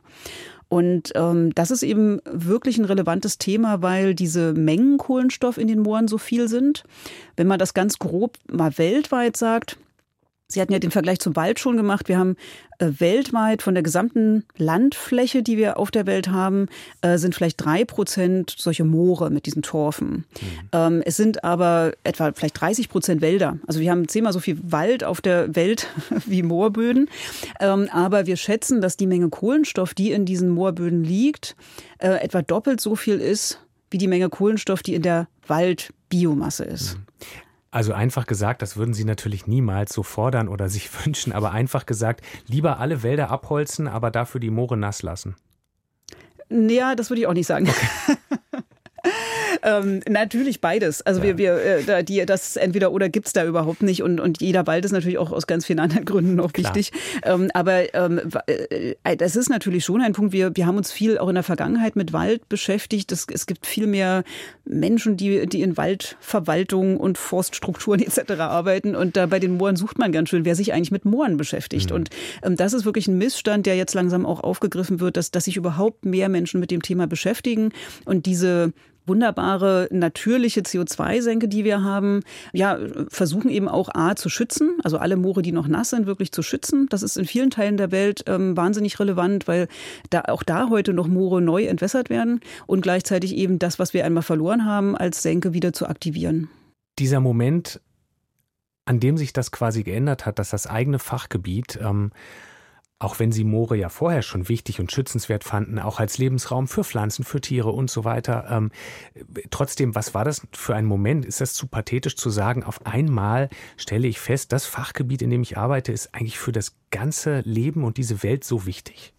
Und ähm, das ist eben wirklich ein relevantes Thema, weil diese Mengen Kohlenstoff in den Mooren so viel sind. Wenn man das ganz grob mal weltweit sagt, Sie hatten ja den Vergleich zum Wald schon gemacht. Wir haben äh, weltweit von der gesamten Landfläche, die wir auf der Welt haben, äh, sind vielleicht drei Prozent solche Moore mit diesen Torfen. Mhm. Ähm, es sind aber etwa vielleicht 30 Prozent Wälder. Also wir haben zehnmal so viel Wald auf der Welt wie Moorböden. Ähm, aber wir schätzen, dass die Menge Kohlenstoff, die in diesen Moorböden liegt, äh, etwa doppelt so viel ist wie die Menge Kohlenstoff, die in der Waldbiomasse ist. Mhm. Also einfach gesagt, das würden Sie natürlich niemals so fordern oder sich wünschen, aber einfach gesagt, lieber alle Wälder abholzen, aber dafür die Moore nass lassen. Ja, das würde ich auch nicht sagen. Okay. Ähm, natürlich beides. Also ja. wir, wir äh, die, das entweder oder gibt es da überhaupt nicht und, und jeder Wald ist natürlich auch aus ganz vielen anderen Gründen noch Klar. wichtig. Ähm, aber ähm, äh, das ist natürlich schon ein Punkt. Wir, wir haben uns viel auch in der Vergangenheit mit Wald beschäftigt. Es, es gibt viel mehr Menschen, die, die in Waldverwaltung und Forststrukturen etc. arbeiten. Und da bei den Mooren sucht man ganz schön, wer sich eigentlich mit Mooren beschäftigt. Mhm. Und ähm, das ist wirklich ein Missstand, der jetzt langsam auch aufgegriffen wird, dass, dass sich überhaupt mehr Menschen mit dem Thema beschäftigen und diese wunderbare natürliche CO2-Senke, die wir haben, ja, versuchen eben auch A zu schützen, also alle Moore, die noch nass sind, wirklich zu schützen. Das ist in vielen Teilen der Welt ähm, wahnsinnig relevant, weil da auch da heute noch Moore neu entwässert werden und gleichzeitig eben das, was wir einmal verloren haben, als Senke wieder zu aktivieren. Dieser Moment, an dem sich das quasi geändert hat, dass das eigene Fachgebiet ähm, auch wenn sie Moore ja vorher schon wichtig und schützenswert fanden, auch als Lebensraum für Pflanzen, für Tiere und so weiter. Ähm, trotzdem, was war das für ein Moment? Ist das zu pathetisch zu sagen, auf einmal stelle ich fest, das Fachgebiet, in dem ich arbeite, ist eigentlich für das ganze Leben und diese Welt so wichtig?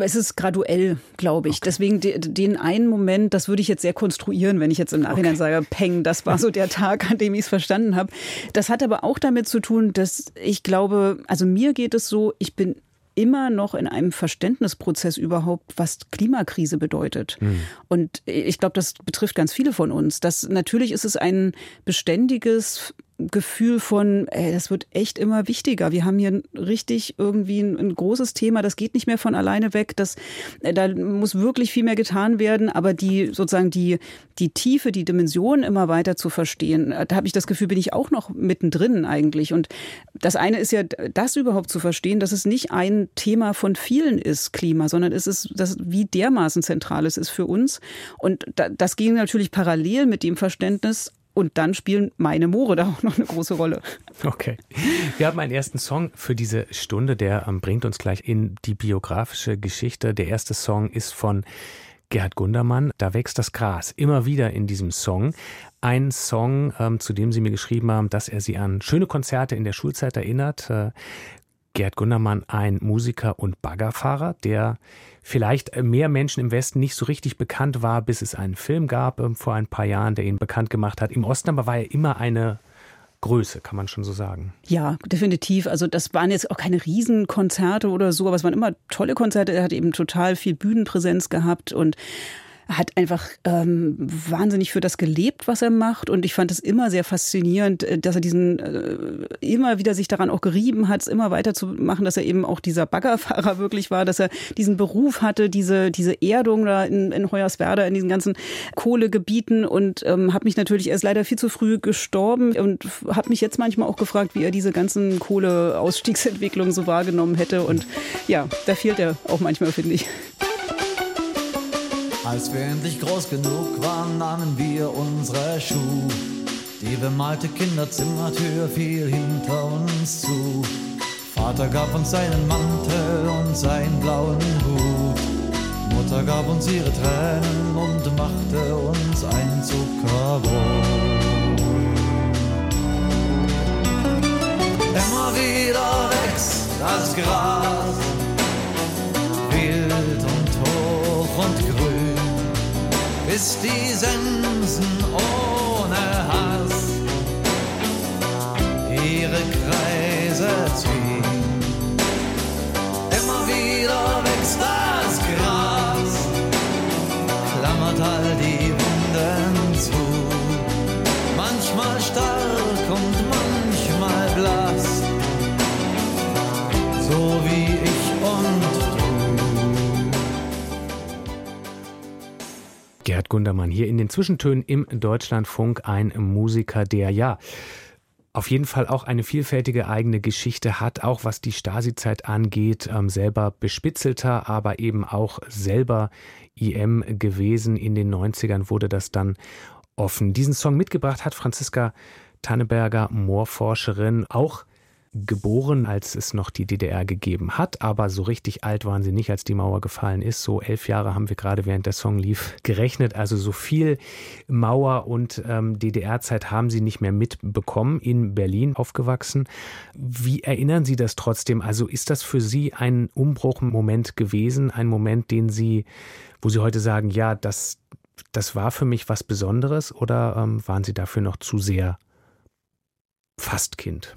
Es ist graduell, glaube ich. Okay. Deswegen den einen Moment, das würde ich jetzt sehr konstruieren, wenn ich jetzt im Nachhinein okay. sage, Peng, das war so der Tag, an dem ich es verstanden habe. Das hat aber auch damit zu tun, dass ich glaube, also mir geht es so, ich bin immer noch in einem Verständnisprozess überhaupt, was Klimakrise bedeutet. Mhm. Und ich glaube, das betrifft ganz viele von uns. Das natürlich ist es ein beständiges Gefühl von, ey, das wird echt immer wichtiger. Wir haben hier richtig irgendwie ein, ein, großes Thema, das geht nicht mehr von alleine weg. Das, äh, da muss wirklich viel mehr getan werden, aber die sozusagen die, die Tiefe, die Dimension immer weiter zu verstehen, äh, da habe ich das Gefühl, bin ich auch noch mittendrin eigentlich. Und das eine ist ja, das überhaupt zu verstehen, dass es nicht ein Thema von vielen ist, Klima, sondern es ist, das, wie dermaßen zentral es ist für uns. Und das ging natürlich parallel mit dem Verständnis, und dann spielen meine Moore da auch noch eine große Rolle. Okay. Wir haben einen ersten Song für diese Stunde, der ähm, bringt uns gleich in die biografische Geschichte. Der erste Song ist von Gerhard Gundermann, Da wächst das Gras. Immer wieder in diesem Song. Ein Song, ähm, zu dem Sie mir geschrieben haben, dass er Sie an schöne Konzerte in der Schulzeit erinnert. Äh, Gerd Gundermann ein Musiker und Baggerfahrer, der vielleicht mehr Menschen im Westen nicht so richtig bekannt war, bis es einen Film gab äh, vor ein paar Jahren, der ihn bekannt gemacht hat. Im Osten aber war er immer eine Größe, kann man schon so sagen. Ja, definitiv. Also das waren jetzt auch keine Riesenkonzerte oder so, aber es waren immer tolle Konzerte. Er hat eben total viel Bühnenpräsenz gehabt und hat einfach ähm, wahnsinnig für das gelebt, was er macht. Und ich fand es immer sehr faszinierend, äh, dass er diesen äh, immer wieder sich daran auch gerieben hat, es immer weiter zu machen, dass er eben auch dieser Baggerfahrer wirklich war, dass er diesen Beruf hatte, diese, diese Erdung da in, in Hoyerswerda, in diesen ganzen Kohlegebieten und ähm, habe mich natürlich erst leider viel zu früh gestorben und habe mich jetzt manchmal auch gefragt, wie er diese ganzen Kohleausstiegsentwicklungen so wahrgenommen hätte. Und ja, da fehlt er auch manchmal, finde ich. Als wir endlich groß genug waren, nahmen wir unsere Schuh. Die bemalte Kinderzimmertür fiel hinter uns zu. Vater gab uns seinen Mantel und seinen blauen Hut. Mutter gab uns ihre Tränen und machte uns ein Zuckerbrot. Immer wieder wächst das Gras, wild und hoch und bis die Sensen ohne Hass ihre Kreise ziehen. Immer wieder wächst das Gerd Gundermann hier in den Zwischentönen im Deutschlandfunk, ein Musiker, der ja auf jeden Fall auch eine vielfältige eigene Geschichte hat, auch was die Stasi-Zeit angeht, ähm, selber bespitzelter, aber eben auch selber IM gewesen. In den 90ern wurde das dann offen. Diesen Song mitgebracht hat Franziska Tanneberger, Moorforscherin, auch geboren, als es noch die DDR gegeben hat, aber so richtig alt waren sie nicht, als die Mauer gefallen ist. So elf Jahre haben wir gerade während der Song lief gerechnet. Also so viel Mauer und ähm, DDR-Zeit haben sie nicht mehr mitbekommen. In Berlin aufgewachsen. Wie erinnern Sie das trotzdem? Also ist das für Sie ein Umbruchmoment gewesen, ein Moment, den Sie, wo Sie heute sagen, ja, das, das war für mich was Besonderes, oder ähm, waren Sie dafür noch zu sehr fast Kind?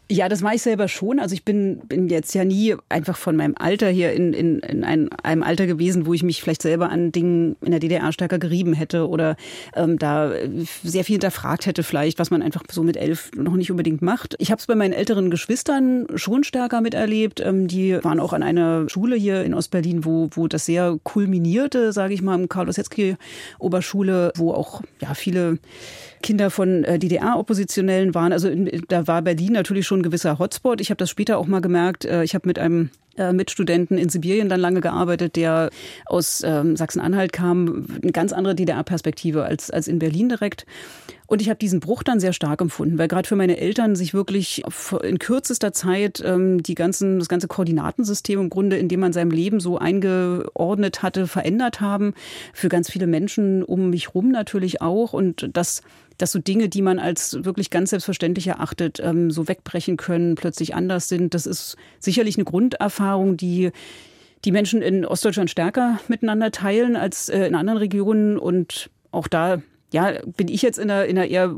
Ja, das mache ich selber schon. Also ich bin, bin jetzt ja nie einfach von meinem Alter hier in, in, in ein, einem Alter gewesen, wo ich mich vielleicht selber an Dingen in der DDR stärker gerieben hätte oder ähm, da sehr viel hinterfragt hätte vielleicht, was man einfach so mit elf noch nicht unbedingt macht. Ich habe es bei meinen älteren Geschwistern schon stärker miterlebt. Ähm, die waren auch an einer Schule hier in Ostberlin, wo, wo das sehr kulminierte, sage ich mal, im Karl-Ossietzky-Oberschule, wo auch ja viele Kinder von äh, DDR-Oppositionellen waren. Also in, da war Berlin natürlich schon ein gewisser Hotspot. Ich habe das später auch mal gemerkt. Äh, ich habe mit einem äh, Mitstudenten in Sibirien dann lange gearbeitet, der aus ähm, Sachsen-Anhalt kam, eine ganz andere DDR-Perspektive als, als in Berlin direkt. Und ich habe diesen Bruch dann sehr stark empfunden, weil gerade für meine Eltern sich wirklich in kürzester Zeit ähm, die ganzen, das ganze Koordinatensystem im Grunde, in dem man seinem Leben so eingeordnet hatte, verändert haben. Für ganz viele Menschen um mich rum natürlich auch. Und das dass so Dinge, die man als wirklich ganz selbstverständlich erachtet, ähm, so wegbrechen können, plötzlich anders sind. Das ist sicherlich eine Grunderfahrung, die die Menschen in Ostdeutschland stärker miteinander teilen als äh, in anderen Regionen. Und auch da ja, bin ich jetzt in einer, in einer eher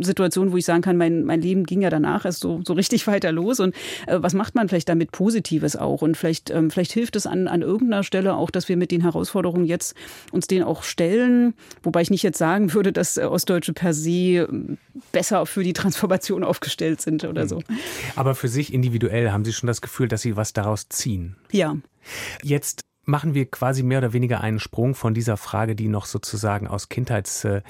Situation, wo ich sagen kann, mein, mein Leben ging ja danach erst so, so richtig weiter los. Und äh, was macht man vielleicht damit Positives auch? Und vielleicht, ähm, vielleicht hilft es an, an irgendeiner Stelle auch, dass wir mit den Herausforderungen jetzt uns denen auch stellen. Wobei ich nicht jetzt sagen würde, dass äh, Ostdeutsche per se ähm, besser für die Transformation aufgestellt sind oder hm. so. Aber für sich individuell haben Sie schon das Gefühl, dass Sie was daraus ziehen? Ja. Jetzt machen wir quasi mehr oder weniger einen Sprung von dieser Frage, die noch sozusagen aus Kindheits, äh,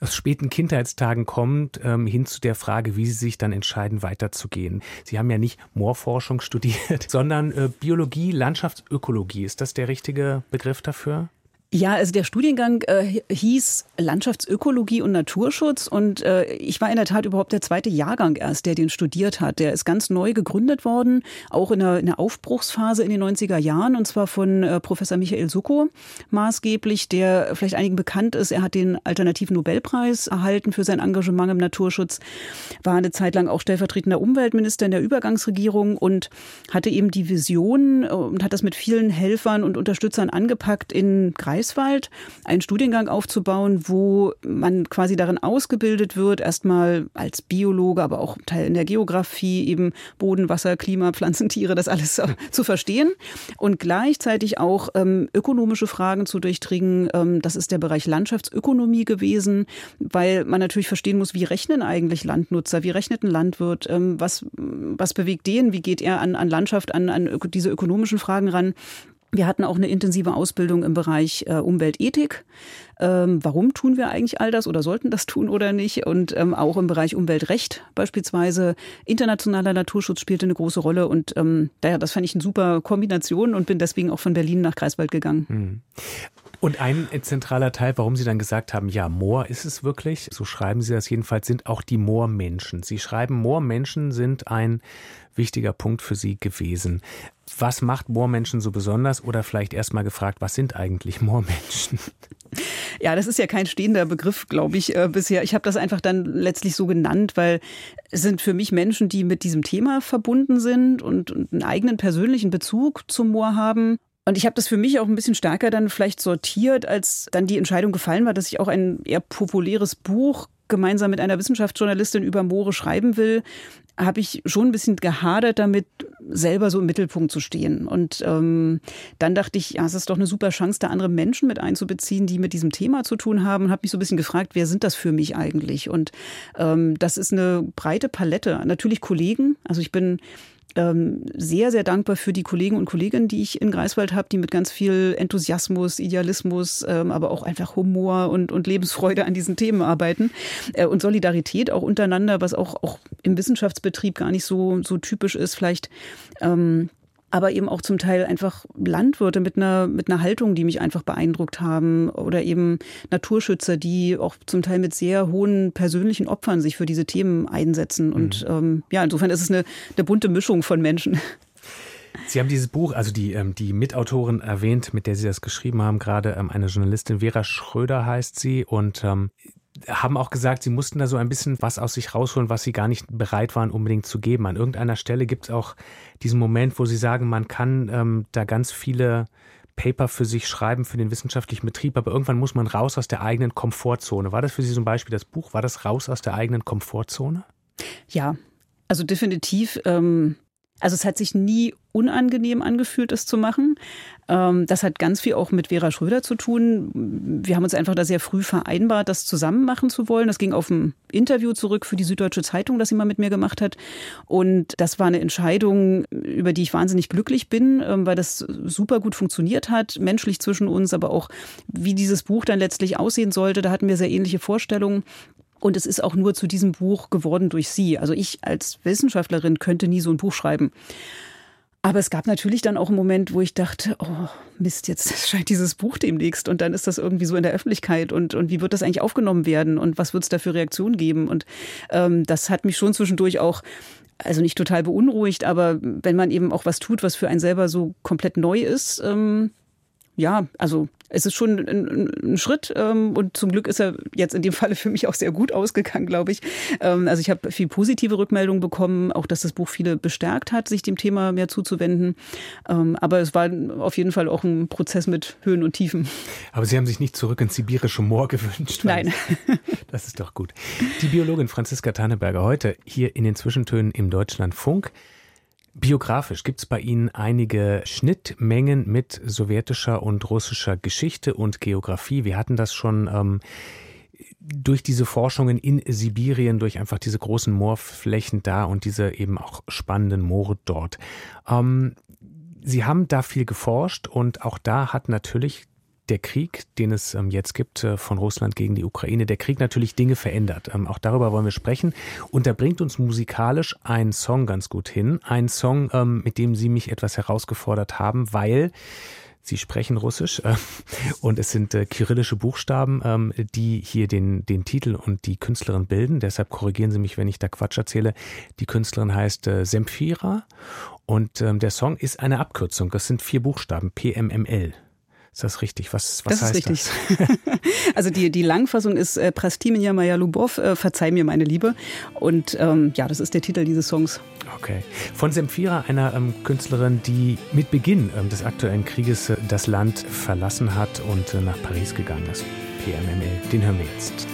aus späten Kindheitstagen kommt, ähm, hin zu der Frage, wie Sie sich dann entscheiden, weiterzugehen. Sie haben ja nicht Moorforschung studiert, sondern äh, Biologie, Landschaftsökologie. Ist das der richtige Begriff dafür? Ja, also der Studiengang äh, hieß Landschaftsökologie und Naturschutz und äh, ich war in der Tat überhaupt der zweite Jahrgang erst, der den studiert hat. Der ist ganz neu gegründet worden, auch in der, in der Aufbruchsphase in den 90er Jahren und zwar von äh, Professor Michael Sucko maßgeblich, der vielleicht einigen bekannt ist. Er hat den Alternativen Nobelpreis erhalten für sein Engagement im Naturschutz, war eine Zeit lang auch stellvertretender Umweltminister in der Übergangsregierung und hatte eben die Vision äh, und hat das mit vielen Helfern und Unterstützern angepackt in Greifswald Greifswald einen Studiengang aufzubauen, wo man quasi darin ausgebildet wird, erstmal als Biologe, aber auch Teil in der Geografie, eben Boden, Wasser, Klima, Pflanzen, Tiere, das alles zu verstehen. Und gleichzeitig auch ähm, ökonomische Fragen zu durchdringen. Ähm, das ist der Bereich Landschaftsökonomie gewesen, weil man natürlich verstehen muss, wie rechnen eigentlich Landnutzer, wie rechnet ein Landwirt, ähm, was, was bewegt den, wie geht er an, an Landschaft, an, an diese ökonomischen Fragen ran. Wir hatten auch eine intensive Ausbildung im Bereich äh, Umweltethik. Ähm, warum tun wir eigentlich all das oder sollten das tun oder nicht? Und ähm, auch im Bereich Umweltrecht beispielsweise. Internationaler Naturschutz spielte eine große Rolle und ähm, daher, das fand ich eine super Kombination und bin deswegen auch von Berlin nach Greifswald gegangen. Mhm. Und ein zentraler Teil, warum Sie dann gesagt haben, ja, Moor ist es wirklich, so schreiben Sie das jedenfalls, sind auch die Moormenschen. Sie schreiben, Moormenschen sind ein wichtiger Punkt für Sie gewesen. Was macht Moormenschen so besonders? Oder vielleicht erstmal gefragt, was sind eigentlich Moormenschen? Ja, das ist ja kein stehender Begriff, glaube ich, äh, bisher. Ich habe das einfach dann letztlich so genannt, weil es sind für mich Menschen, die mit diesem Thema verbunden sind und, und einen eigenen persönlichen Bezug zum Moor haben und ich habe das für mich auch ein bisschen stärker dann vielleicht sortiert, als dann die Entscheidung gefallen war, dass ich auch ein eher populäres Buch gemeinsam mit einer Wissenschaftsjournalistin über Moore schreiben will, habe ich schon ein bisschen gehadert damit, selber so im Mittelpunkt zu stehen. Und ähm, dann dachte ich, ja, es ist doch eine super Chance, da andere Menschen mit einzubeziehen, die mit diesem Thema zu tun haben. Und habe mich so ein bisschen gefragt, wer sind das für mich eigentlich? Und ähm, das ist eine breite Palette. Natürlich Kollegen. Also ich bin ähm, sehr, sehr dankbar für die Kollegen und Kolleginnen, die ich in Greifswald habe, die mit ganz viel Enthusiasmus, Idealismus, ähm, aber auch einfach Humor und, und Lebensfreude an diesen Themen arbeiten äh, und Solidarität auch untereinander, was auch, auch im Wissenschaftsbetrieb gar nicht so, so typisch ist. Vielleicht ähm, aber eben auch zum Teil einfach Landwirte mit einer, mit einer Haltung, die mich einfach beeindruckt haben oder eben Naturschützer, die auch zum Teil mit sehr hohen persönlichen Opfern sich für diese Themen einsetzen. Und mhm. ähm, ja, insofern ist es eine, eine bunte Mischung von Menschen. Sie haben dieses Buch, also die, ähm, die Mitautorin erwähnt, mit der Sie das geschrieben haben, gerade ähm, eine Journalistin, Vera Schröder heißt sie. Und ähm, haben auch gesagt, sie mussten da so ein bisschen was aus sich rausholen, was sie gar nicht bereit waren unbedingt zu geben. An irgendeiner Stelle gibt es auch diesen Moment, wo sie sagen, man kann ähm, da ganz viele Paper für sich schreiben, für den wissenschaftlichen Betrieb, aber irgendwann muss man raus aus der eigenen Komfortzone. War das für Sie zum Beispiel das Buch? War das raus aus der eigenen Komfortzone? Ja, also definitiv. Ähm, also es hat sich nie unangenehm angefühlt, es zu machen. Ähm, das hat ganz viel auch mit Vera Schröder zu tun. Wir haben uns einfach da sehr früh vereinbart, das zusammen machen zu wollen. Das ging auf ein Interview zurück für die Süddeutsche Zeitung, das sie mal mit mir gemacht hat. Und das war eine Entscheidung, über die ich wahnsinnig glücklich bin, ähm, weil das super gut funktioniert hat, menschlich zwischen uns, aber auch wie dieses Buch dann letztlich aussehen sollte. Da hatten wir sehr ähnliche Vorstellungen. Und es ist auch nur zu diesem Buch geworden durch sie. Also ich als Wissenschaftlerin könnte nie so ein Buch schreiben. Aber es gab natürlich dann auch einen Moment, wo ich dachte, oh Mist, jetzt scheint dieses Buch demnächst und dann ist das irgendwie so in der Öffentlichkeit und, und wie wird das eigentlich aufgenommen werden und was wird es da für Reaktionen geben? Und ähm, das hat mich schon zwischendurch auch also nicht total beunruhigt, aber wenn man eben auch was tut, was für einen selber so komplett neu ist, ähm, ja, also es ist schon ein, ein Schritt ähm, und zum Glück ist er jetzt in dem Falle für mich auch sehr gut ausgegangen, glaube ich. Ähm, also ich habe viel positive Rückmeldungen bekommen, auch dass das Buch viele bestärkt hat, sich dem Thema mehr zuzuwenden. Ähm, aber es war auf jeden Fall auch ein Prozess mit Höhen und Tiefen. Aber Sie haben sich nicht zurück ins sibirische Moor gewünscht. Nein. Das ist doch gut. Die Biologin Franziska Tanneberger heute hier in den Zwischentönen im Deutschlandfunk. Biografisch gibt es bei Ihnen einige Schnittmengen mit sowjetischer und russischer Geschichte und Geografie. Wir hatten das schon ähm, durch diese Forschungen in Sibirien, durch einfach diese großen Moorflächen da und diese eben auch spannenden Moore dort. Ähm, Sie haben da viel geforscht und auch da hat natürlich der Krieg, den es ähm, jetzt gibt äh, von Russland gegen die Ukraine, der Krieg natürlich Dinge verändert. Ähm, auch darüber wollen wir sprechen. Und da bringt uns musikalisch ein Song ganz gut hin. Ein Song, ähm, mit dem Sie mich etwas herausgefordert haben, weil Sie sprechen Russisch äh, und es sind äh, kyrillische Buchstaben, die hier den, den Titel und die Künstlerin bilden. Deshalb korrigieren Sie mich, wenn ich da Quatsch erzähle. Die Künstlerin heißt äh, Semfira und der Song ist eine Abkürzung. Das sind vier Buchstaben, PMML. Ist das richtig? Was, was das heißt ist richtig. das? also die, die Langfassung ist äh, Prastimia Maya Lubov, äh, Verzeih mir meine Liebe. Und ähm, ja, das ist der Titel dieses Songs. Okay. Von Semfira, einer ähm, Künstlerin, die mit Beginn ähm, des aktuellen Krieges äh, das Land verlassen hat und äh, nach Paris gegangen ist. PMML, den hören wir jetzt.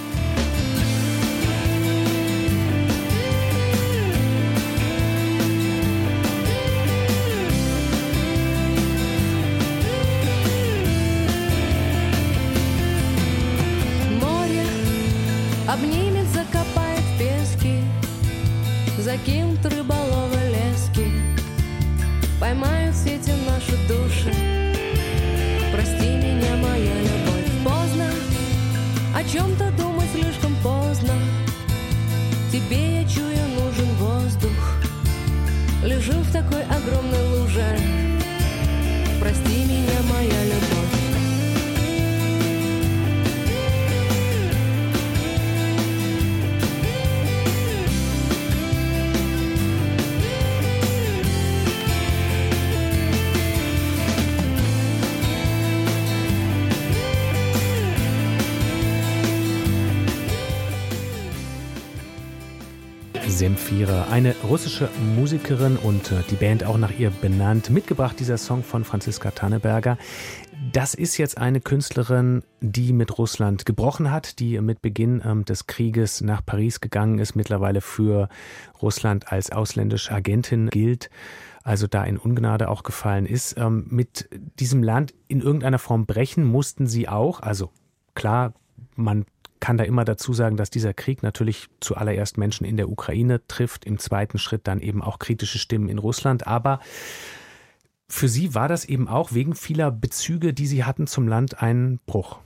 Semfira, eine russische Musikerin und äh, die Band auch nach ihr benannt. Mitgebracht dieser Song von Franziska Tanneberger. Das ist jetzt eine Künstlerin, die mit Russland gebrochen hat, die mit Beginn ähm, des Krieges nach Paris gegangen ist, mittlerweile für Russland als ausländische Agentin gilt, also da in Ungnade auch gefallen ist. Ähm, mit diesem Land in irgendeiner Form brechen mussten sie auch. Also klar, man kann da immer dazu sagen, dass dieser Krieg natürlich zuallererst Menschen in der Ukraine trifft, im zweiten Schritt dann eben auch kritische Stimmen in Russland. Aber für Sie war das eben auch wegen vieler Bezüge, die Sie hatten zum Land, ein Bruch.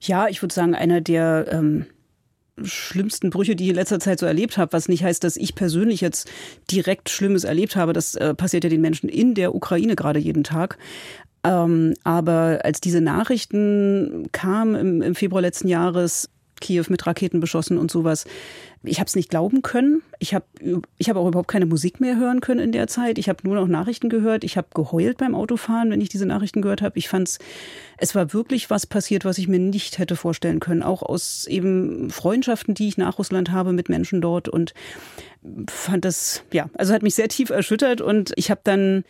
Ja, ich würde sagen, einer der ähm, schlimmsten Brüche, die ich in letzter Zeit so erlebt habe, was nicht heißt, dass ich persönlich jetzt direkt Schlimmes erlebt habe. Das äh, passiert ja den Menschen in der Ukraine gerade jeden Tag. Ähm, aber als diese Nachrichten kamen im, im Februar letzten Jahres, Kiew mit Raketen beschossen und sowas. Ich habe es nicht glauben können. Ich habe ich hab auch überhaupt keine Musik mehr hören können in der Zeit. Ich habe nur noch Nachrichten gehört. Ich habe geheult beim Autofahren, wenn ich diese Nachrichten gehört habe. Ich fand es war wirklich was passiert, was ich mir nicht hätte vorstellen können. Auch aus eben Freundschaften, die ich nach Russland habe mit Menschen dort und fand das, ja, also hat mich sehr tief erschüttert und ich habe dann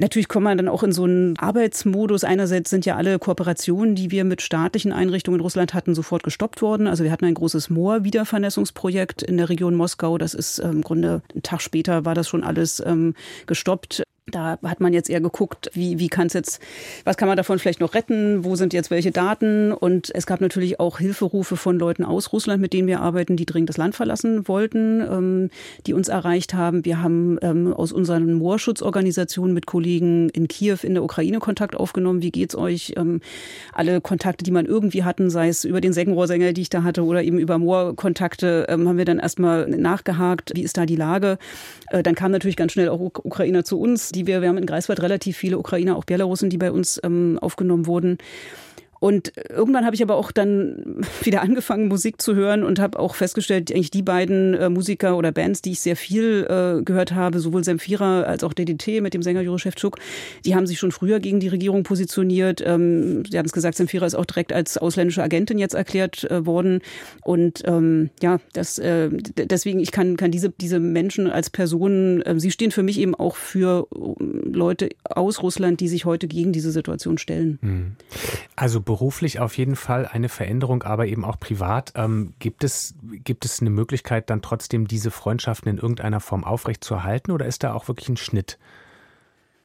Natürlich kommt man dann auch in so einen Arbeitsmodus. Einerseits sind ja alle Kooperationen, die wir mit staatlichen Einrichtungen in Russland hatten, sofort gestoppt worden. Also wir hatten ein großes Moor-Wiedervernässungsprojekt in der Region Moskau. Das ist ähm, im Grunde einen Tag später war das schon alles ähm, gestoppt. Da hat man jetzt eher geguckt, wie, wie kann es jetzt, was kann man davon vielleicht noch retten, wo sind jetzt welche Daten? Und es gab natürlich auch Hilferufe von Leuten aus Russland, mit denen wir arbeiten, die dringend das Land verlassen wollten, ähm, die uns erreicht haben. Wir haben ähm, aus unseren Moorschutzorganisationen mit Kollegen in Kiew in der Ukraine Kontakt aufgenommen. Wie geht's euch? Ähm, alle Kontakte, die man irgendwie hatten, sei es über den Sengenrohrsänger, die ich da hatte, oder eben über Moorkontakte, ähm, haben wir dann erstmal nachgehakt. Wie ist da die Lage? Äh, dann kamen natürlich ganz schnell auch Ukrainer zu uns die wir, wir haben in Greifswald relativ viele Ukrainer, auch Belarusen, die bei uns ähm, aufgenommen wurden. Und irgendwann habe ich aber auch dann wieder angefangen, Musik zu hören und habe auch festgestellt, eigentlich die beiden äh, Musiker oder Bands, die ich sehr viel äh, gehört habe, sowohl Semfira als auch DDT mit dem Sänger Juro Schewtschuk, die haben sich schon früher gegen die Regierung positioniert. Ähm, Sie hatten es gesagt, Semfira ist auch direkt als ausländische Agentin jetzt erklärt äh, worden. Und ähm, ja, das, äh, deswegen, ich kann, kann diese, diese Menschen als Personen, äh, sie stehen für mich eben auch für Leute aus Russland, die sich heute gegen diese Situation stellen. Hm. Also beruflich auf jeden Fall eine Veränderung, aber eben auch privat. Ähm, gibt, es, gibt es eine Möglichkeit, dann trotzdem diese Freundschaften in irgendeiner Form aufrechtzuerhalten oder ist da auch wirklich ein Schnitt?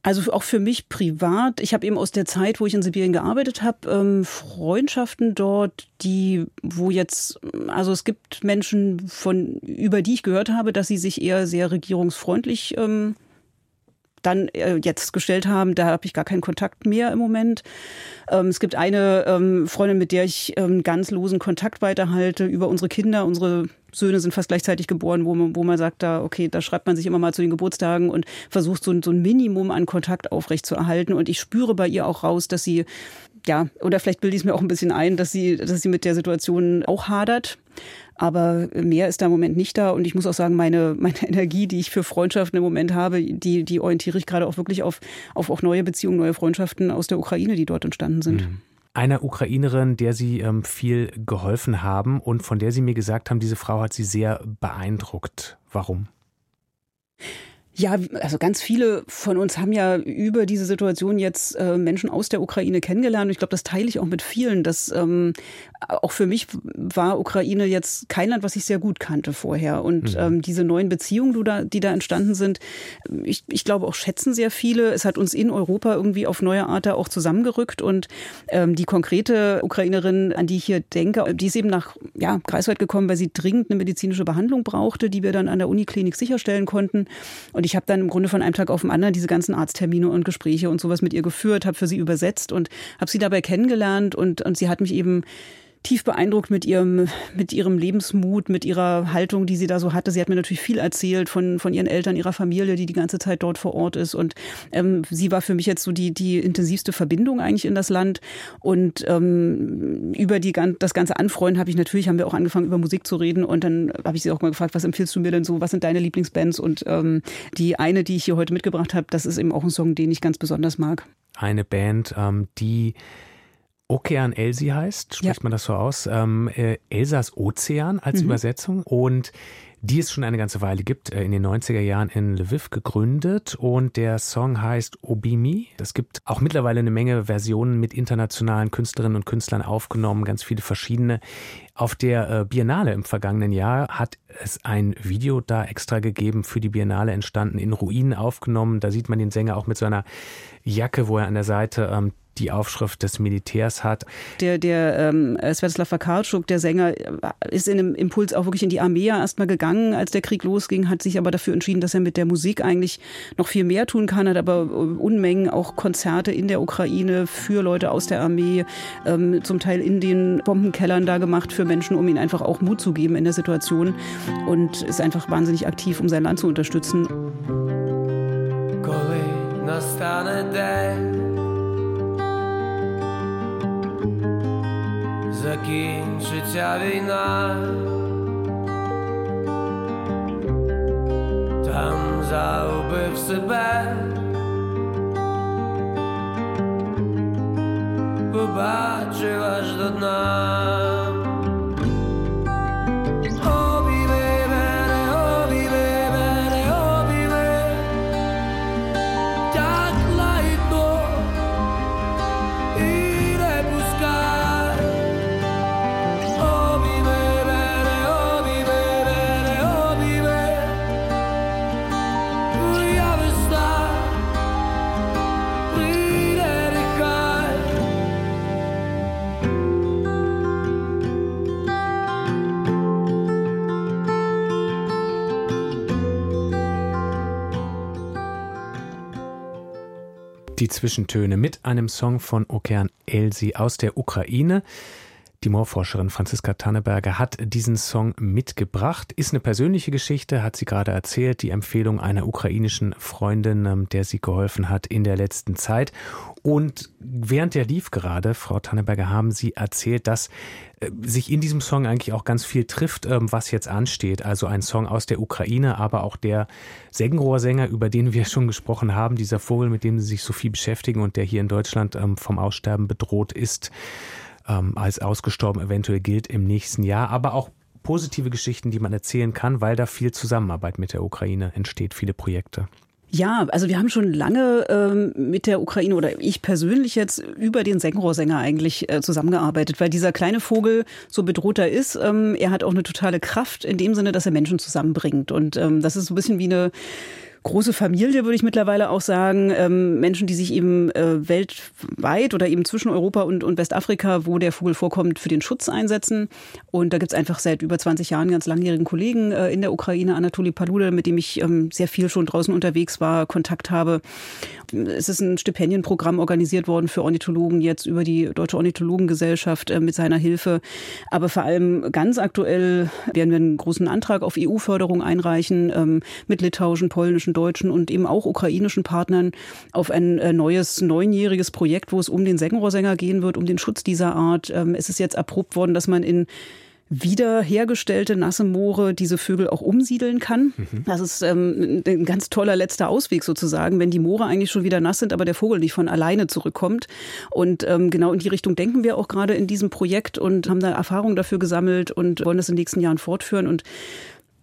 Also auch für mich privat. Ich habe eben aus der Zeit, wo ich in Sibirien gearbeitet habe, ähm, Freundschaften dort, die, wo jetzt, also es gibt Menschen, von über die ich gehört habe, dass sie sich eher sehr regierungsfreundlich ähm, dann äh, jetzt gestellt haben, da habe ich gar keinen Kontakt mehr im Moment. Ähm, es gibt eine ähm, Freundin, mit der ich ähm, ganz losen Kontakt weiterhalte über unsere Kinder. Unsere Söhne sind fast gleichzeitig geboren, wo man, wo man sagt, da, okay, da schreibt man sich immer mal zu den Geburtstagen und versucht so, so ein Minimum an Kontakt aufrechtzuerhalten. Und ich spüre bei ihr auch raus, dass sie ja, oder vielleicht bilde ich es mir auch ein bisschen ein, dass sie, dass sie mit der Situation auch hadert. Aber mehr ist da im Moment nicht da. Und ich muss auch sagen, meine, meine Energie, die ich für Freundschaften im Moment habe, die, die orientiere ich gerade auch wirklich auf, auf auch neue Beziehungen, neue Freundschaften aus der Ukraine, die dort entstanden sind. Mhm einer Ukrainerin, der Sie ähm, viel geholfen haben und von der Sie mir gesagt haben, diese Frau hat Sie sehr beeindruckt. Warum? Ja, also ganz viele von uns haben ja über diese Situation jetzt äh, Menschen aus der Ukraine kennengelernt. Und ich glaube, das teile ich auch mit vielen. Dass ähm, auch für mich war Ukraine jetzt kein Land, was ich sehr gut kannte vorher. Und mhm. ähm, diese neuen Beziehungen, die da, die da entstanden sind, ich, ich glaube auch schätzen sehr viele. Es hat uns in Europa irgendwie auf neue Art da auch zusammengerückt. Und ähm, die konkrete Ukrainerin, an die ich hier denke, die ist eben nach ja, Greifswald gekommen, weil sie dringend eine medizinische Behandlung brauchte, die wir dann an der Uniklinik sicherstellen konnten. Und und ich habe dann im Grunde von einem Tag auf den anderen diese ganzen Arzttermine und Gespräche und sowas mit ihr geführt, habe für sie übersetzt und habe sie dabei kennengelernt und, und sie hat mich eben tief beeindruckt mit ihrem, mit ihrem Lebensmut, mit ihrer Haltung, die sie da so hatte. Sie hat mir natürlich viel erzählt von, von ihren Eltern, ihrer Familie, die die ganze Zeit dort vor Ort ist. Und ähm, sie war für mich jetzt so die, die intensivste Verbindung eigentlich in das Land. Und ähm, über die, das ganze Anfreuen habe ich natürlich, haben wir auch angefangen, über Musik zu reden. Und dann habe ich sie auch mal gefragt, was empfiehlst du mir denn so? Was sind deine Lieblingsbands? Und ähm, die eine, die ich hier heute mitgebracht habe, das ist eben auch ein Song, den ich ganz besonders mag. Eine Band, ähm, die Okean Elsi heißt, spricht ja. man das so aus, ähm, äh, Elsas Ozean als mhm. Übersetzung und die es schon eine ganze Weile gibt, äh, in den 90er Jahren in Lviv gegründet und der Song heißt Obimi. Es gibt auch mittlerweile eine Menge Versionen mit internationalen Künstlerinnen und Künstlern aufgenommen, ganz viele verschiedene. Auf der äh, Biennale im vergangenen Jahr hat es ein Video da extra gegeben für die Biennale entstanden, in Ruinen aufgenommen. Da sieht man den Sänger auch mit so einer Jacke, wo er an der Seite ähm, die Aufschrift des Militärs hat. Der, der ähm, Svetislav Vakarczuk, der Sänger, ist in einem Impuls auch wirklich in die Armee erstmal gegangen, als der Krieg losging, hat sich aber dafür entschieden, dass er mit der Musik eigentlich noch viel mehr tun kann, hat aber Unmengen auch Konzerte in der Ukraine für Leute aus der Armee, ähm, zum Teil in den Bombenkellern da gemacht für Menschen, um ihnen einfach auch Mut zu geben in der Situation und ist einfach wahnsinnig aktiv, um sein Land zu unterstützen. Коли настане день закінчиться війна, там заубив себе, побачив аж до дна. Die Zwischentöne mit einem Song von Okean Elsi aus der Ukraine. Die Moorforscherin Franziska Tanneberger hat diesen Song mitgebracht. Ist eine persönliche Geschichte, hat sie gerade erzählt, die Empfehlung einer ukrainischen Freundin, ähm, der sie geholfen hat in der letzten Zeit. Und während der lief gerade, Frau Tanneberger, haben Sie erzählt, dass äh, sich in diesem Song eigentlich auch ganz viel trifft, ähm, was jetzt ansteht. Also ein Song aus der Ukraine, aber auch der Seggenrohrsänger, über den wir schon gesprochen haben, dieser Vogel, mit dem Sie sich so viel beschäftigen und der hier in Deutschland ähm, vom Aussterben bedroht ist ähm, als ausgestorben eventuell gilt im nächsten Jahr, aber auch positive Geschichten, die man erzählen kann, weil da viel Zusammenarbeit mit der Ukraine entsteht, viele Projekte. Ja, also wir haben schon lange ähm, mit der Ukraine oder ich persönlich jetzt über den Sengrohrsänger eigentlich äh, zusammengearbeitet, weil dieser kleine Vogel so bedroht er ist. Ähm, er hat auch eine totale Kraft in dem Sinne, dass er Menschen zusammenbringt. Und ähm, das ist so ein bisschen wie eine große Familie, würde ich mittlerweile auch sagen. Ähm, Menschen, die sich eben äh, weltweit oder eben zwischen Europa und, und Westafrika, wo der Vogel vorkommt, für den Schutz einsetzen. Und da gibt's einfach seit über 20 Jahren ganz langjährigen Kollegen äh, in der Ukraine, Anatoli Paluda, mit dem ich ähm, sehr viel schon draußen unterwegs war, Kontakt habe. Es ist ein Stipendienprogramm organisiert worden für Ornithologen jetzt über die Deutsche Ornithologengesellschaft äh, mit seiner Hilfe. Aber vor allem ganz aktuell werden wir einen großen Antrag auf EU-Förderung einreichen ähm, mit litauischen, polnischen, deutschen und eben auch ukrainischen Partnern auf ein äh, neues, neunjähriges Projekt, wo es um den Seggenrohrsänger gehen wird, um den Schutz dieser Art. Ähm, es ist jetzt erprobt worden, dass man in wiederhergestellte nasse Moore diese Vögel auch umsiedeln kann. Mhm. Das ist ähm, ein ganz toller letzter Ausweg sozusagen, wenn die Moore eigentlich schon wieder nass sind, aber der Vogel nicht von alleine zurückkommt. Und ähm, genau in die Richtung denken wir auch gerade in diesem Projekt und haben da Erfahrung dafür gesammelt und wollen das in den nächsten Jahren fortführen. Und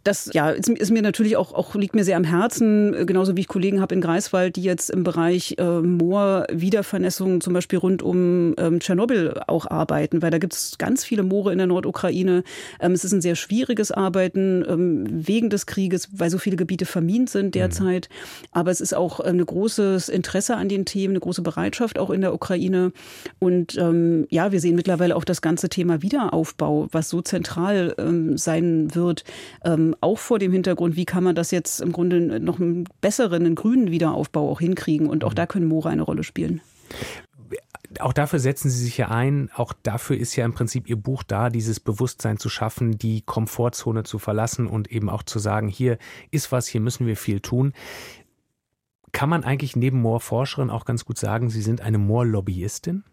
das ja, ist, ist, mir natürlich auch, auch liegt mir sehr am Herzen, äh, genauso wie ich Kollegen habe in Greifswald, die jetzt im Bereich äh, Moor-Wiedervernässung zum Beispiel rund um ähm, Tschernobyl auch arbeiten, weil da gibt es ganz viele Moore in der Nordukraine. Ähm, es ist ein sehr schwieriges Arbeiten ähm, wegen des Krieges, weil so viele Gebiete vermint sind mhm. derzeit. Mhm. Aber es ist auch ein ähm, großes Interesse an den Themen, eine große Bereitschaft auch in der Ukraine. Und ähm, ja, wir sehen mittlerweile auch das ganze Thema Wiederaufbau, was so zentral ähm, sein wird auch vor dem Hintergrund, wie kann man das jetzt im Grunde noch einen besseren, einen grünen Wiederaufbau auch hinkriegen. Und auch da können Moore eine Rolle spielen auch dafür setzen Sie sich ja ein. Auch dafür ist ja im Prinzip Ihr Buch da, dieses Bewusstsein zu schaffen, die Komfortzone zu verlassen und eben auch zu sagen, hier ist was, hier müssen wir viel tun. Kann man eigentlich neben Moor-Forscherin auch ganz gut sagen, Sie sind eine Moor-Lobbyistin?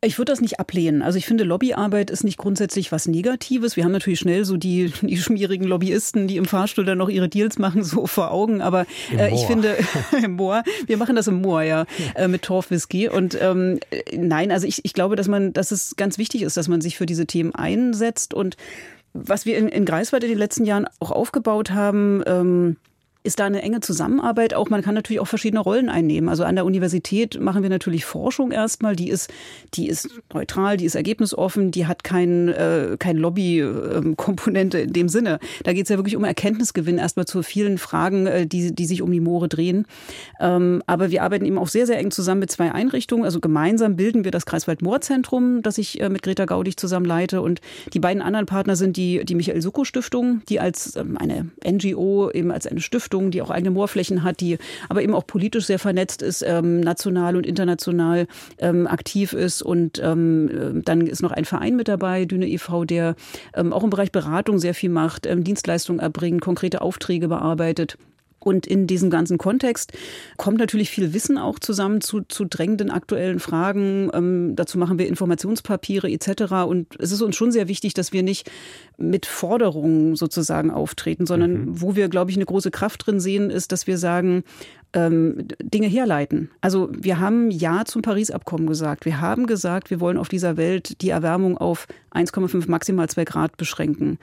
Ich würde das nicht ablehnen. Also ich finde, Lobbyarbeit ist nicht grundsätzlich was Negatives. Wir haben natürlich schnell so die, die schmierigen Lobbyisten, die im Fahrstuhl dann noch ihre Deals machen, so vor Augen. Aber äh, ich finde, im Moor, wir machen das im Moor, ja, äh, mit Torfwhisky. Und ähm, nein, also ich, ich glaube, dass man, dass es ganz wichtig ist, dass man sich für diese Themen einsetzt und Was wir in, in Greifswald in den letzten Jahren auch aufgebaut haben, ähm, ist da eine enge Zusammenarbeit. Auch man kann natürlich auch verschiedene Rollen einnehmen. Also an der Universität machen wir natürlich Forschung erstmal. Die ist, die ist neutral, die ist ergebnisoffen, die hat kein, äh, kein Lobby-Komponente in dem Sinne. Da geht es ja wirklich um Erkenntnisgewinn erstmal zu vielen Fragen, äh, die, die sich um die Moore drehen. Ähm, aber wir arbeiten eben auch sehr, sehr eng zusammen mit zwei Einrichtungen. Also gemeinsam bilden wir das Kreiswald-Moor-Zentrum, das ich äh, mit Greta Gaudig zusammen leite. Und die beiden anderen Partner sind die, die Michael-Sukko-Stiftung, die als ähm, eine NGO, eben als eine Stiftung Stiftung, die auch eigene Moorflächen hat, die aber eben auch politisch sehr vernetzt ist, ähm, national und international ähm, aktiv ist. Und ähm, äh, dann ist noch ein Verein mit dabei, Düne e.V., der ähm, auch im Bereich Beratung sehr viel macht, ähm, Dienstleistungen erbringt, konkrete Aufträge bearbeitet. Und in diesem ganzen Kontext kommt natürlich viel Wissen auch zusammen zu, zu drängenden aktuellen Fragen. Ähm, dazu machen wir Informationspapiere etc. Und es ist uns schon sehr wichtig, dass wir nicht mit Forderungen sozusagen auftreten, sondern mhm. wo wir, glaube ich, eine große Kraft drin sehen, ist, dass wir sagen, ähm, Dinge herleiten. Also wir haben Ja zum Paris-Abkommen gesagt. Wir haben gesagt, wir wollen auf dieser Welt die Erwärmung auf 1,5 maximal 2 Grad beschränken.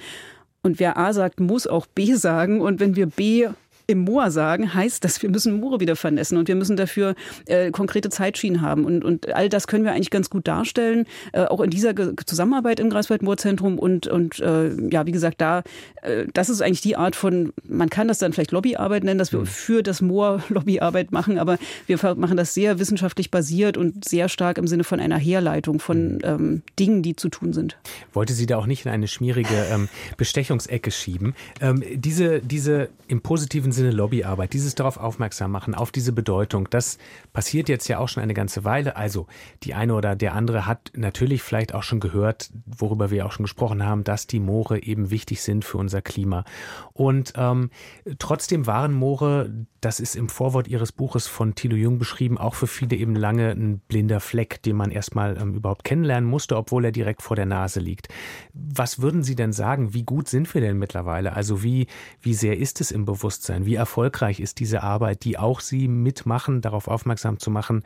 Und wer A sagt, muss auch B sagen. Und wenn wir B im Moor sagen, heißt das, wir müssen Moore wieder vernässen und wir müssen dafür äh, konkrete Zeitschienen haben. Und, und all das können wir eigentlich ganz gut darstellen, äh, auch in dieser Ge Zusammenarbeit im Greifswald-Moorzentrum. Und, und äh, ja, wie gesagt, da, äh, das ist eigentlich die Art von, man kann das dann vielleicht Lobbyarbeit nennen, dass wir mhm. für das Moor Lobbyarbeit machen, aber wir machen das sehr wissenschaftlich basiert und sehr stark im Sinne von einer Herleitung von mhm. ähm, Dingen, die zu tun sind. Wollte sie da auch nicht in eine schmierige ähm, Bestechungsecke schieben. Ähm, diese, diese im positiven Sinne Lobbyarbeit, dieses darauf aufmerksam machen, auf diese Bedeutung, das passiert jetzt ja auch schon eine ganze Weile. Also die eine oder der andere hat natürlich vielleicht auch schon gehört, worüber wir auch schon gesprochen haben, dass die Moore eben wichtig sind für unser Klima. Und ähm, trotzdem waren Moore, das ist im Vorwort Ihres Buches von Thilo Jung beschrieben, auch für viele eben lange ein blinder Fleck, den man erstmal ähm, überhaupt kennenlernen musste, obwohl er direkt vor der Nase liegt. Was würden Sie denn sagen? Wie gut sind wir denn mittlerweile? Also wie, wie sehr ist es im Bewusstsein? Wie erfolgreich ist diese Arbeit, die auch Sie mitmachen, darauf aufmerksam zu machen?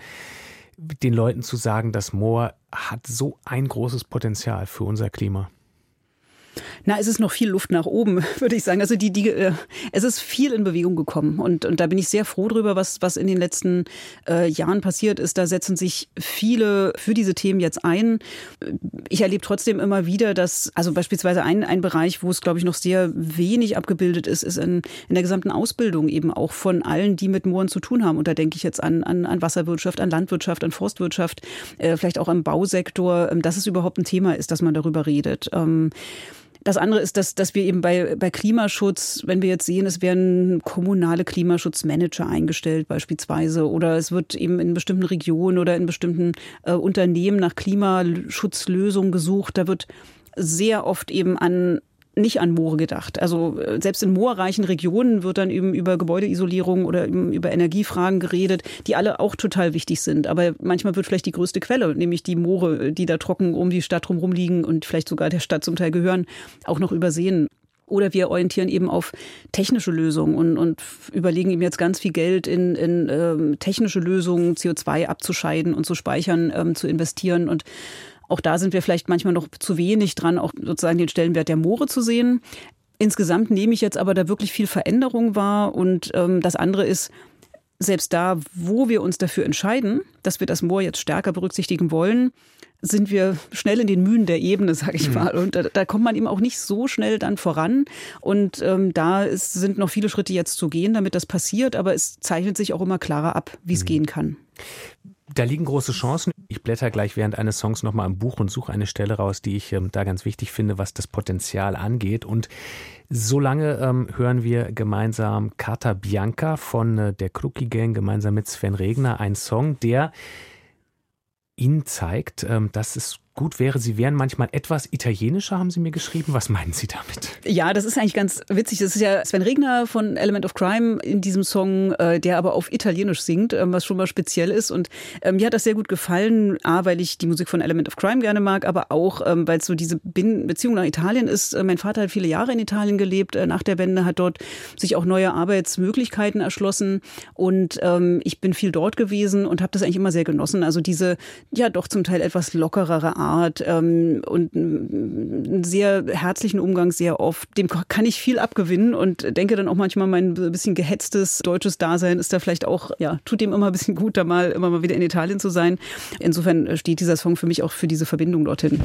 den Leuten zu sagen, das Moor hat so ein großes Potenzial für unser Klima? Na, es ist noch viel Luft nach oben, würde ich sagen. Also die, die, äh, es ist viel in Bewegung gekommen und, und da bin ich sehr froh drüber, was, was in den letzten äh, Jahren passiert ist. Da setzen sich viele für diese Themen jetzt ein. Ich erlebe trotzdem immer wieder, dass, also beispielsweise ein, ein Bereich, wo es, glaube ich, noch sehr wenig abgebildet ist, ist in, in der gesamten Ausbildung eben auch von allen, die mit Mooren zu tun haben. Und da denke ich jetzt an, an, an Wasserwirtschaft, an Landwirtschaft, an Forstwirtschaft, äh, vielleicht auch am Bausektor, äh, dass es überhaupt ein Thema ist, dass man darüber redet. Ähm, das andere ist, dass, dass wir eben bei, bei Klimaschutz, wenn wir jetzt sehen, es werden kommunale Klimaschutzmanager eingestellt beispielsweise oder es wird eben in bestimmten Regionen oder in bestimmten äh, Unternehmen nach Klimaschutzlösungen gesucht, da wird sehr oft eben an nicht an Moore gedacht. Also äh, selbst in moorreichen Regionen wird dann eben über Gebäudeisolierung oder über Energiefragen geredet, die alle auch total wichtig sind. Aber manchmal wird vielleicht die größte Quelle, nämlich die Moore, die da trocken um die Stadt drumherum liegen und vielleicht sogar der Stadt zum Teil gehören, auch noch übersehen. Oder wir orientieren eben auf technische Lösungen und, und überlegen ihm jetzt ganz viel Geld in, in ähm, technische Lösungen, CO2 abzuscheiden und zu speichern, ähm, zu investieren. Und auch da sind wir vielleicht manchmal noch zu wenig dran, auch sozusagen den Stellenwert der Moore zu sehen. Insgesamt nehme ich jetzt aber da wirklich viel Veränderung wahr. Und ähm, das andere ist, selbst da, wo wir uns dafür entscheiden, dass wir das Moor jetzt stärker berücksichtigen wollen, sind wir schnell in den Mühen der Ebene, sage ich mhm. mal. Und da, da, kommt man eben auch nicht so schnell dann voran. Und ähm, da ist, sind noch viele Schritte jetzt zu gehen, damit das passiert. Aber es zeichnet sich auch immer klarer ab, wie es mhm. gehen kann. Da liegen große Chancen. Ich blätter gleich während eines Songs nochmal im Buch und suche eine Stelle raus, die ich ähm, da ganz wichtig finde, was das Potenzial angeht. Und solange ähm, hören wir gemeinsam Carta Bianca von äh, der Kruki Gang gemeinsam mit Sven Regner, ein Song, der Ihnen zeigt, ähm, dass es gut wäre, Sie wären manchmal etwas italienischer, haben Sie mir geschrieben. Was meinen Sie damit? Ja, das ist eigentlich ganz witzig. Das ist ja Sven Regner von Element of Crime in diesem Song, äh, der aber auf Italienisch singt, ähm, was schon mal speziell ist. Und ähm, mir hat das sehr gut gefallen, A, weil ich die Musik von Element of Crime gerne mag, aber auch, ähm, weil es so diese Beziehung nach Italien ist. Äh, mein Vater hat viele Jahre in Italien gelebt. Äh, nach der Wende hat dort sich auch neue Arbeitsmöglichkeiten erschlossen. Und ich bin viel dort gewesen und habe das eigentlich immer sehr genossen. Also diese, ja, doch zum Teil etwas lockerere Art Art ähm, und einen sehr herzlichen Umgang sehr oft. Dem kann ich viel abgewinnen und denke dann auch manchmal, mein bisschen gehetztes deutsches Dasein ist da vielleicht auch, ja, tut dem immer ein bisschen gut, da mal immer mal wieder in Italien zu sein. Insofern steht dieser Song für mich auch für diese Verbindung dorthin.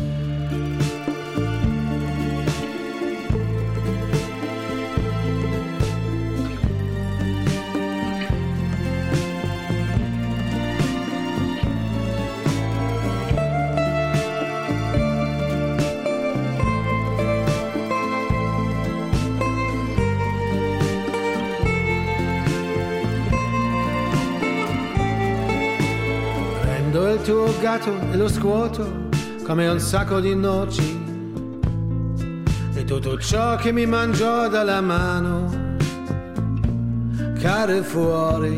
Gatto e lo scuoto come un sacco di noci. E tutto ciò che mi mangiò dalla mano cade fuori.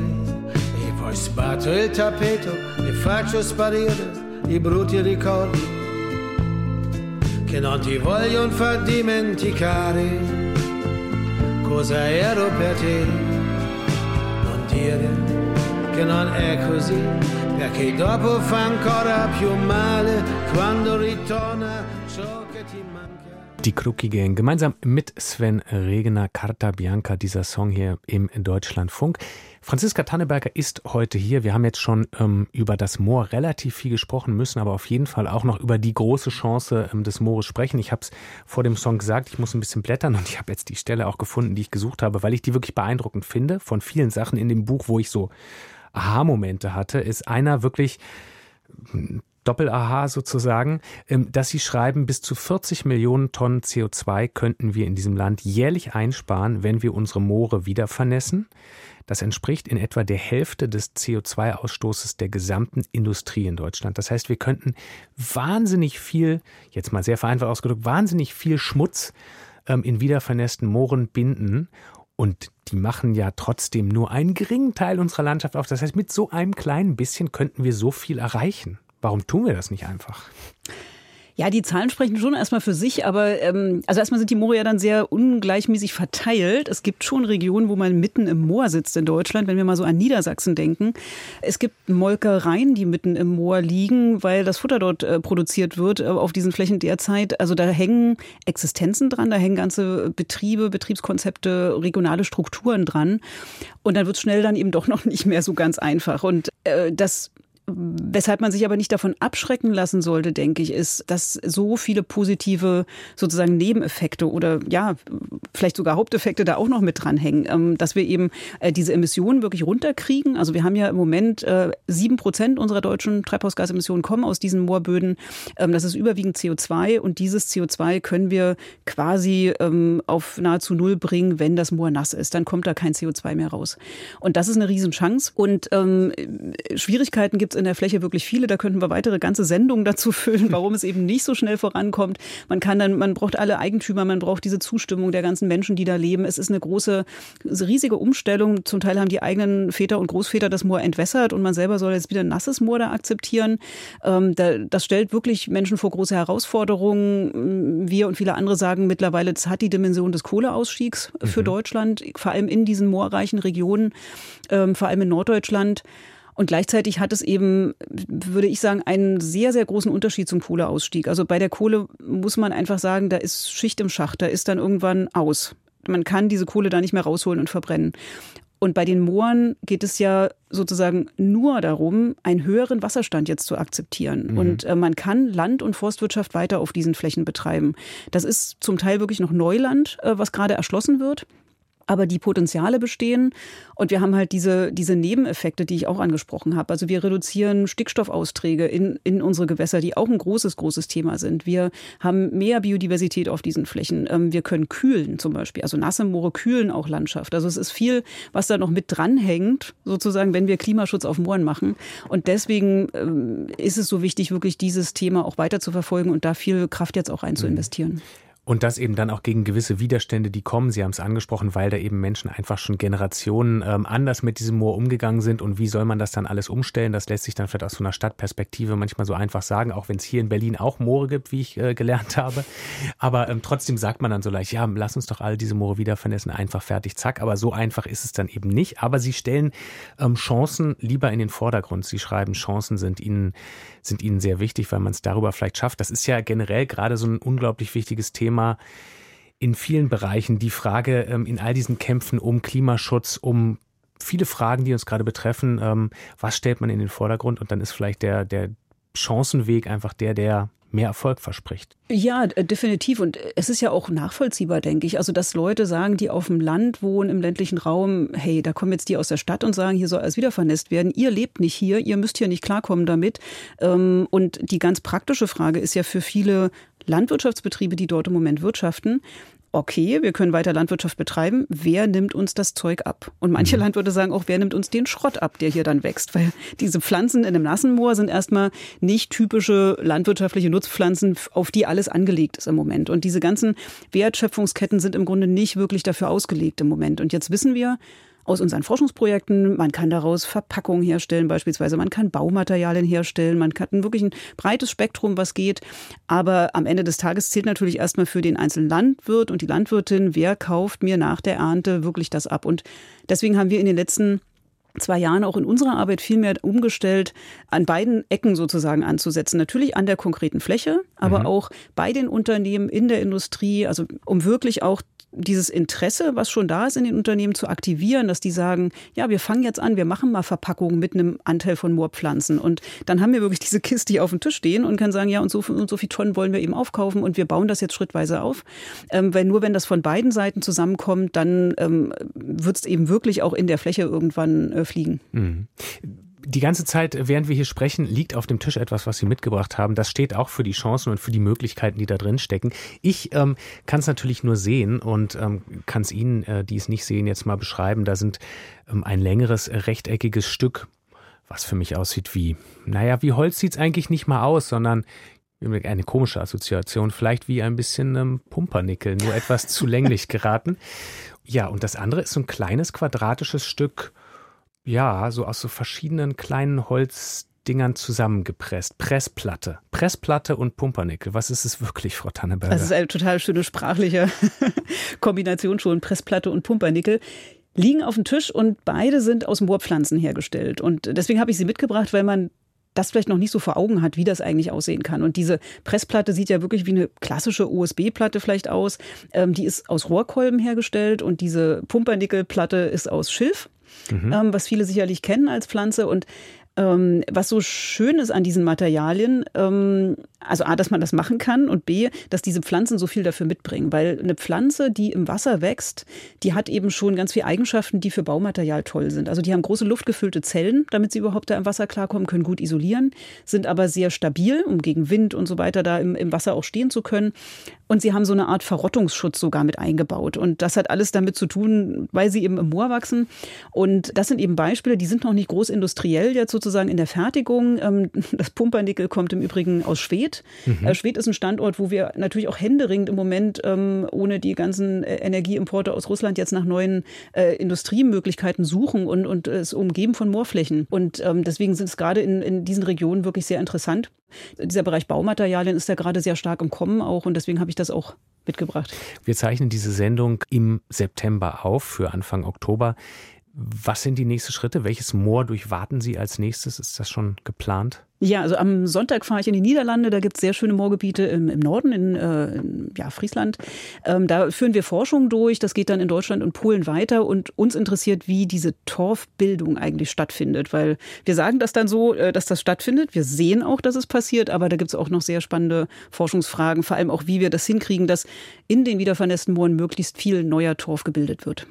E poi sbatto il tappeto e faccio sparire i brutti ricordi che non ti vogliono far dimenticare. Cosa ero per te? Non dire che non è così perché dopo fa ancora più male quando ritorna ciò che ti manca. Die Kruki Gang, gemeinsam mit Sven Regener, Carta Bianca, dieser Song hier im Deutschlandfunk. Franziska Tanneberger ist heute hier. Wir haben jetzt schon ähm, über das Moor relativ viel gesprochen, müssen aber auf jeden Fall auch noch über die große Chance ähm, des Moores sprechen. Ich habe es vor dem Song gesagt, ich muss ein bisschen blättern und ich habe jetzt die Stelle auch gefunden, die ich gesucht habe, weil ich die wirklich beeindruckend finde von vielen Sachen in dem Buch, wo ich so Aha-Momente hatte, ist einer wirklich Doppel-Aha sozusagen, ähm, dass sie schreiben, bis zu 40 Millionen Tonnen CO2 könnten wir in diesem Land jährlich einsparen, wenn wir unsere Moore wieder vernässen. Das entspricht in etwa der Hälfte des CO2-Ausstoßes der gesamten Industrie in Deutschland. Das heißt, wir könnten wahnsinnig viel, jetzt mal sehr vereinfacht ausgedrückt, wahnsinnig viel Schmutz ähm, in wiedervernässten Mooren binden und die machen ja trotzdem nur einen geringen Teil unserer Landschaft auf. Das heißt, mit so einem kleinen bisschen könnten wir so viel erreichen. Warum tun wir das nicht einfach? Ja, die Zahlen sprechen schon erstmal für sich, aber ähm, also erstmal sind die Moore ja dann sehr ungleichmäßig verteilt. Es gibt schon Regionen, wo man mitten im Moor sitzt in Deutschland, wenn wir mal so an Niedersachsen denken. Es gibt Molkereien, die mitten im Moor liegen, weil das Futter dort äh, produziert wird äh, auf diesen Flächen derzeit. Also da hängen Existenzen dran, da hängen ganze Betriebe, Betriebskonzepte, regionale Strukturen dran. Und dann wird es schnell dann eben doch noch nicht mehr so ganz einfach. Und äh, das Weshalb man sich aber nicht davon abschrecken lassen sollte, denke ich, ist, dass so viele positive sozusagen Nebeneffekte oder ja, vielleicht sogar Haupteffekte da auch noch mit dranhängen, ähm, dass wir eben äh, diese Emissionen wirklich runterkriegen. Also wir haben ja im Moment äh, sieben Prozent unserer deutschen Treibhausgasemissionen kommen aus diesen Moorböden. Ähm, das ist überwiegend CO2 und dieses CO2 können wir quasi ähm, auf nahezu null bringen, wenn das Moor nass ist. Dann kommt da kein CO2 mehr raus. Und das ist eine Riesenchance. Und Schwierigkeiten gibt in der Fläche wirklich viele. Da könnten wir weitere ganze Sendungen dazu füllen, warum es eben nicht so schnell vorankommt. Man kann dann, man braucht alle Eigentümer, man braucht diese Zustimmung der ganzen Menschen, die da leben. Es ist eine große, riesige Umstellung. Zum Teil haben die eigenen Väter und Großväter das Moor entwässert und man selber soll jetzt wieder ein nasses Moor da akzeptieren. Ähm, das stellt wirklich Menschen vor große Herausforderungen. Wir und viele andere sagen mittlerweile, es hat die Dimension des Kohleausstiegs für mhm. Deutschland, vor allem in diesen moorreichen Regionen, ähm, vor allem in Norddeutschland. Und gleichzeitig hat es eben, würde ich sagen, einen sehr, sehr großen Unterschied zum Kohleausstieg. Also bei der Kohle muss man einfach sagen, da ist Schicht im Schacht, da ist dann irgendwann aus. Man kann diese Kohle da nicht mehr rausholen und verbrennen. Und bei den Mooren geht es ja sozusagen nur darum, einen höheren Wasserstand jetzt zu akzeptieren. Mhm. Und äh, man kann Land- und Forstwirtschaft weiter auf diesen Flächen betreiben. Das ist zum Teil wirklich noch Neuland, äh, was gerade erschlossen wird aber die Potenziale bestehen und wir haben halt diese, diese Nebeneffekte, die ich auch angesprochen habe. Also wir reduzieren Stickstoffausträge in, in unsere Gewässer, die auch ein großes, großes Thema sind. Wir haben mehr Biodiversität auf diesen Flächen. Ähm, wir können kühlen zum Beispiel. Also nasse Moore kühlen auch Landschaft. Also es ist viel, was da noch mit dranhängt, sozusagen, wenn wir Klimaschutz auf Mooren machen. Und deswegen ähm, ist es so wichtig, wirklich dieses Thema auch weiter zu verfolgen und da viel Kraft jetzt auch rein zu mhm. investieren. Und das eben dann auch gegen gewisse Widerstände, die kommen. Sie haben es angesprochen, weil da eben Menschen einfach schon Generationen ähm, anders mit diesem Moor umgegangen sind. Und wie soll man das dann alles umstellen? Das lässt sich dann vielleicht aus so einer Stadtperspektive manchmal so einfach sagen, auch wenn es hier in Berlin auch Moore gibt, wie ich äh, gelernt habe. Aber ähm, trotzdem sagt man dann so leicht, ja, lass uns doch all diese Moore wieder vernässen, einfach fertig, zack. Aber so einfach ist es dann eben nicht. Aber sie stellen ähm, Chancen lieber in den Vordergrund. Sie schreiben, Chancen sind ihnen, sind ihnen sehr wichtig, weil man es darüber vielleicht schafft. Das ist ja generell gerade so ein unglaublich wichtiges Thema Thema in vielen Bereichen. Die Frage ähm, in all diesen Kämpfen um Klimaschutz, um viele Fragen, die uns gerade betreffen, ähm, was stellt man in den Vordergrund? Und dann ist vielleicht der, der Chancenweg einfach der, der mehr Erfolg verspricht. Ja, definitiv. Und es ist ja auch nachvollziehbar, denke ich. Also, dass Leute sagen, die auf dem Land wohnen, im ländlichen Raum, hey, da kommen jetzt die aus der Stadt und sagen, hier soll alles wieder vernässt werden. Ihr lebt nicht hier, ihr müsst hier nicht klarkommen damit. Ähm, und die ganz praktische Frage ist ja für viele Landwirtschaftsbetriebe, die dort im Moment wirtschaften, okay, wir können weiter Landwirtschaft betreiben, wer nimmt uns das Zeug ab? Und manche mhm. Landwirte sagen auch, wer nimmt uns den Schrott ab, der hier dann wächst? Weil diese Pflanzen in einem nassen Moor sind erstmal nicht typische landwirtschaftliche Nutzpflanzen, auf die alles angelegt ist im Moment. Und diese ganzen Wertschöpfungsketten sind im Grunde nicht wirklich dafür ausgelegt im Moment. Und jetzt wissen wir, aus unseren Forschungsprojekten. Man kann daraus Verpackungen herstellen, beispielsweise. Man kann Baumaterialien herstellen. Man kann wirklich ein breites Spektrum, was geht. Aber am Ende des Tages zählt natürlich erstmal für den einzelnen Landwirt und die Landwirtin, wer kauft mir nach der Ernte wirklich das ab. Und deswegen haben wir in den letzten zwei Jahren auch in unserer Arbeit viel mehr umgestellt, an beiden Ecken sozusagen anzusetzen. Natürlich an der konkreten Fläche, aber mhm. auch bei den Unternehmen in der Industrie, also um wirklich auch dieses Interesse, was schon da ist in den Unternehmen, zu aktivieren, dass die sagen, ja, wir fangen jetzt an, wir machen mal Verpackungen mit einem Anteil von Moorpflanzen. Und dann haben wir wirklich diese Kiste hier auf dem Tisch stehen und können sagen, ja, und so, und so viel Tonnen wollen wir eben aufkaufen und wir bauen das jetzt schrittweise auf. Ähm, weil nur wenn das von beiden Seiten zusammenkommt, dann ähm, wird es eben wirklich auch in der Fläche irgendwann äh, fliegen. Mhm die ganze Zeit, während wir hier sprechen, liegt auf dem Tisch etwas, was Sie mitgebracht haben. Das steht auch für die Chancen und für die Möglichkeiten, die da drin stecken. Ich ähm, kann es natürlich nur sehen und ähm, kann es Ihnen, äh, die es nicht sehen, jetzt mal beschreiben. Da sind ähm, ein längeres rechteckiges Stück, was für mich aussieht wie, naja, wie Holz sieht es eigentlich nicht mal aus, sondern eine komische Assoziation, vielleicht wie ein bisschen ähm, Pumpernickel, nur etwas zu länglich geraten. Ja, und das andere ist so ein kleines quadratisches Stück ja, so aus so verschiedenen kleinen Holzdingern zusammengepresst. Pressplatte. Pressplatte und Pumpernickel. Was ist es wirklich, Frau Tanneberger? Das ist eine total schöne sprachliche Kombination schon. Pressplatte und Pumpernickel liegen auf dem Tisch und beide sind aus Moorpflanzen hergestellt. Und deswegen habe ich sie mitgebracht, weil man das vielleicht noch nicht so vor Augen hat, wie das eigentlich aussehen kann. Und diese Pressplatte sieht ja wirklich wie eine klassische USB-Platte vielleicht aus. Ähm, die ist aus Rohrkolben hergestellt und diese Pumpernickelplatte ist aus Schilf mhm. ähm, was viele sicherlich kennen als Pflanze. Und ähm, was so schön ist an diesen Materialien, ähm, also A, dass man das machen kann und B, dass diese Pflanzen so viel dafür mitbringen. Weil eine Pflanze, die im Wasser wächst, die hat eben schon ganz viele Eigenschaften, die für Baumaterial toll sind. Also die haben große luftgefüllte Zellen, damit sie überhaupt da im Wasser klarkommen, können gut isolieren, sind aber sehr stabil, um gegen Wind und so weiter da im, im Wasser auch stehen zu können. Und sie haben so eine Art Verrottungsschutz sogar mit eingebaut. Und das hat alles damit zu tun, weil sie eben im Moor wachsen. Und das sind eben Beispiele, die sind noch nicht groß industriell jetzt sozusagen in der Fertigung. Ähm, das Pumpernickel kommt im Übrigen aus Schwed. Mhm. Äh, Schwed ist ein Standort, wo wir natürlich auch händeringend im Moment ähm, ohne die ganzen äh, Energieimporte aus Russland jetzt nach neuen äh, Industriemöglichkeiten suchen und, und es umgeben von Moorflächen. Und ähm, deswegen sind es gerade in, in diesen Regionen wirklich sehr interessant. Dieser Bereich Baumaterialien ist ja gerade sehr stark im Kommen auch und deswegen habe ich das auch mitgebracht. Wir zeichnen diese Sendung im September auf für Anfang Oktober. Was sind die nächsten Schritte? Welches Moor durchwarten Sie als nächstes? Ist das schon geplant? Ja, also am Sonntag fahre ich in die Niederlande. Da gibt es sehr schöne Moorgebiete im, im Norden, in, äh, in ja, Friesland. Ähm, da führen wir Forschung durch. Das geht dann in Deutschland und Polen weiter. Und uns interessiert, wie diese Torfbildung eigentlich stattfindet. Weil wir sagen das dann so, äh, dass das stattfindet. Wir sehen auch, dass es passiert. Aber da gibt es auch noch sehr spannende Forschungsfragen. Vor allem auch, wie wir das hinkriegen, dass in den wiedervernässten Mooren möglichst viel neuer Torf gebildet wird.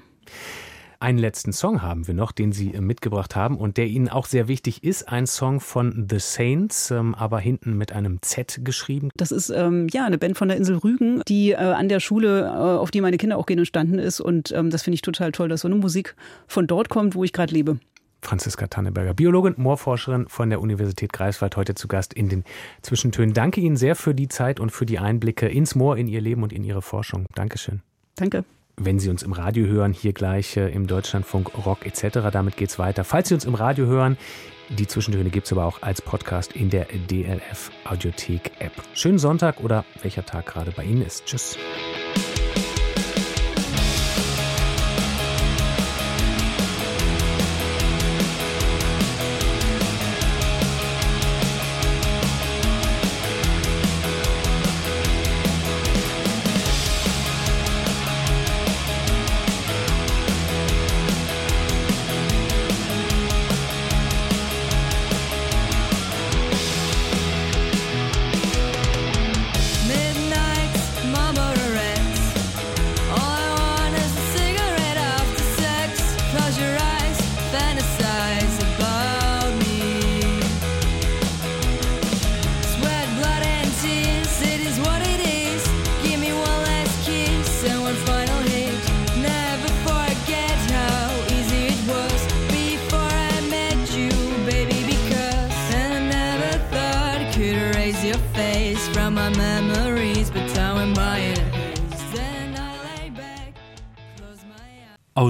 Einen letzten Song haben wir noch, den Sie äh, mitgebracht haben und der Ihnen auch sehr wichtig ist. Ein Song von The Saints, ähm, aber hinten mit einem Z geschrieben. Das ist ähm, ja eine Band von der Insel Rügen, die äh, an der Schule, äh, auf die meine Kinder auch gehen, entstanden ist. Und ähm, das finde ich total toll, dass so eine Musik von dort kommt, wo ich gerade lebe. Franziska Tanneberger, Biologin, Moorforscherin von der Universität Greifswald, heute zu Gast in den Zwischentönen. Danke Ihnen sehr für die Zeit und für die Einblicke ins Moor, in Ihr Leben und in Ihre Forschung. Dankeschön. Danke. Wenn Sie uns im Radio hören, hier gleich äh, im Deutschlandfunk Rock etc., damit geht's weiter. Falls Sie uns im Radio hören, die Zwischentöne gibt es aber auch als Podcast in der DLF Audiothek App. Schönen Sonntag oder welcher Tag gerade bei Ihnen ist. Tschüss.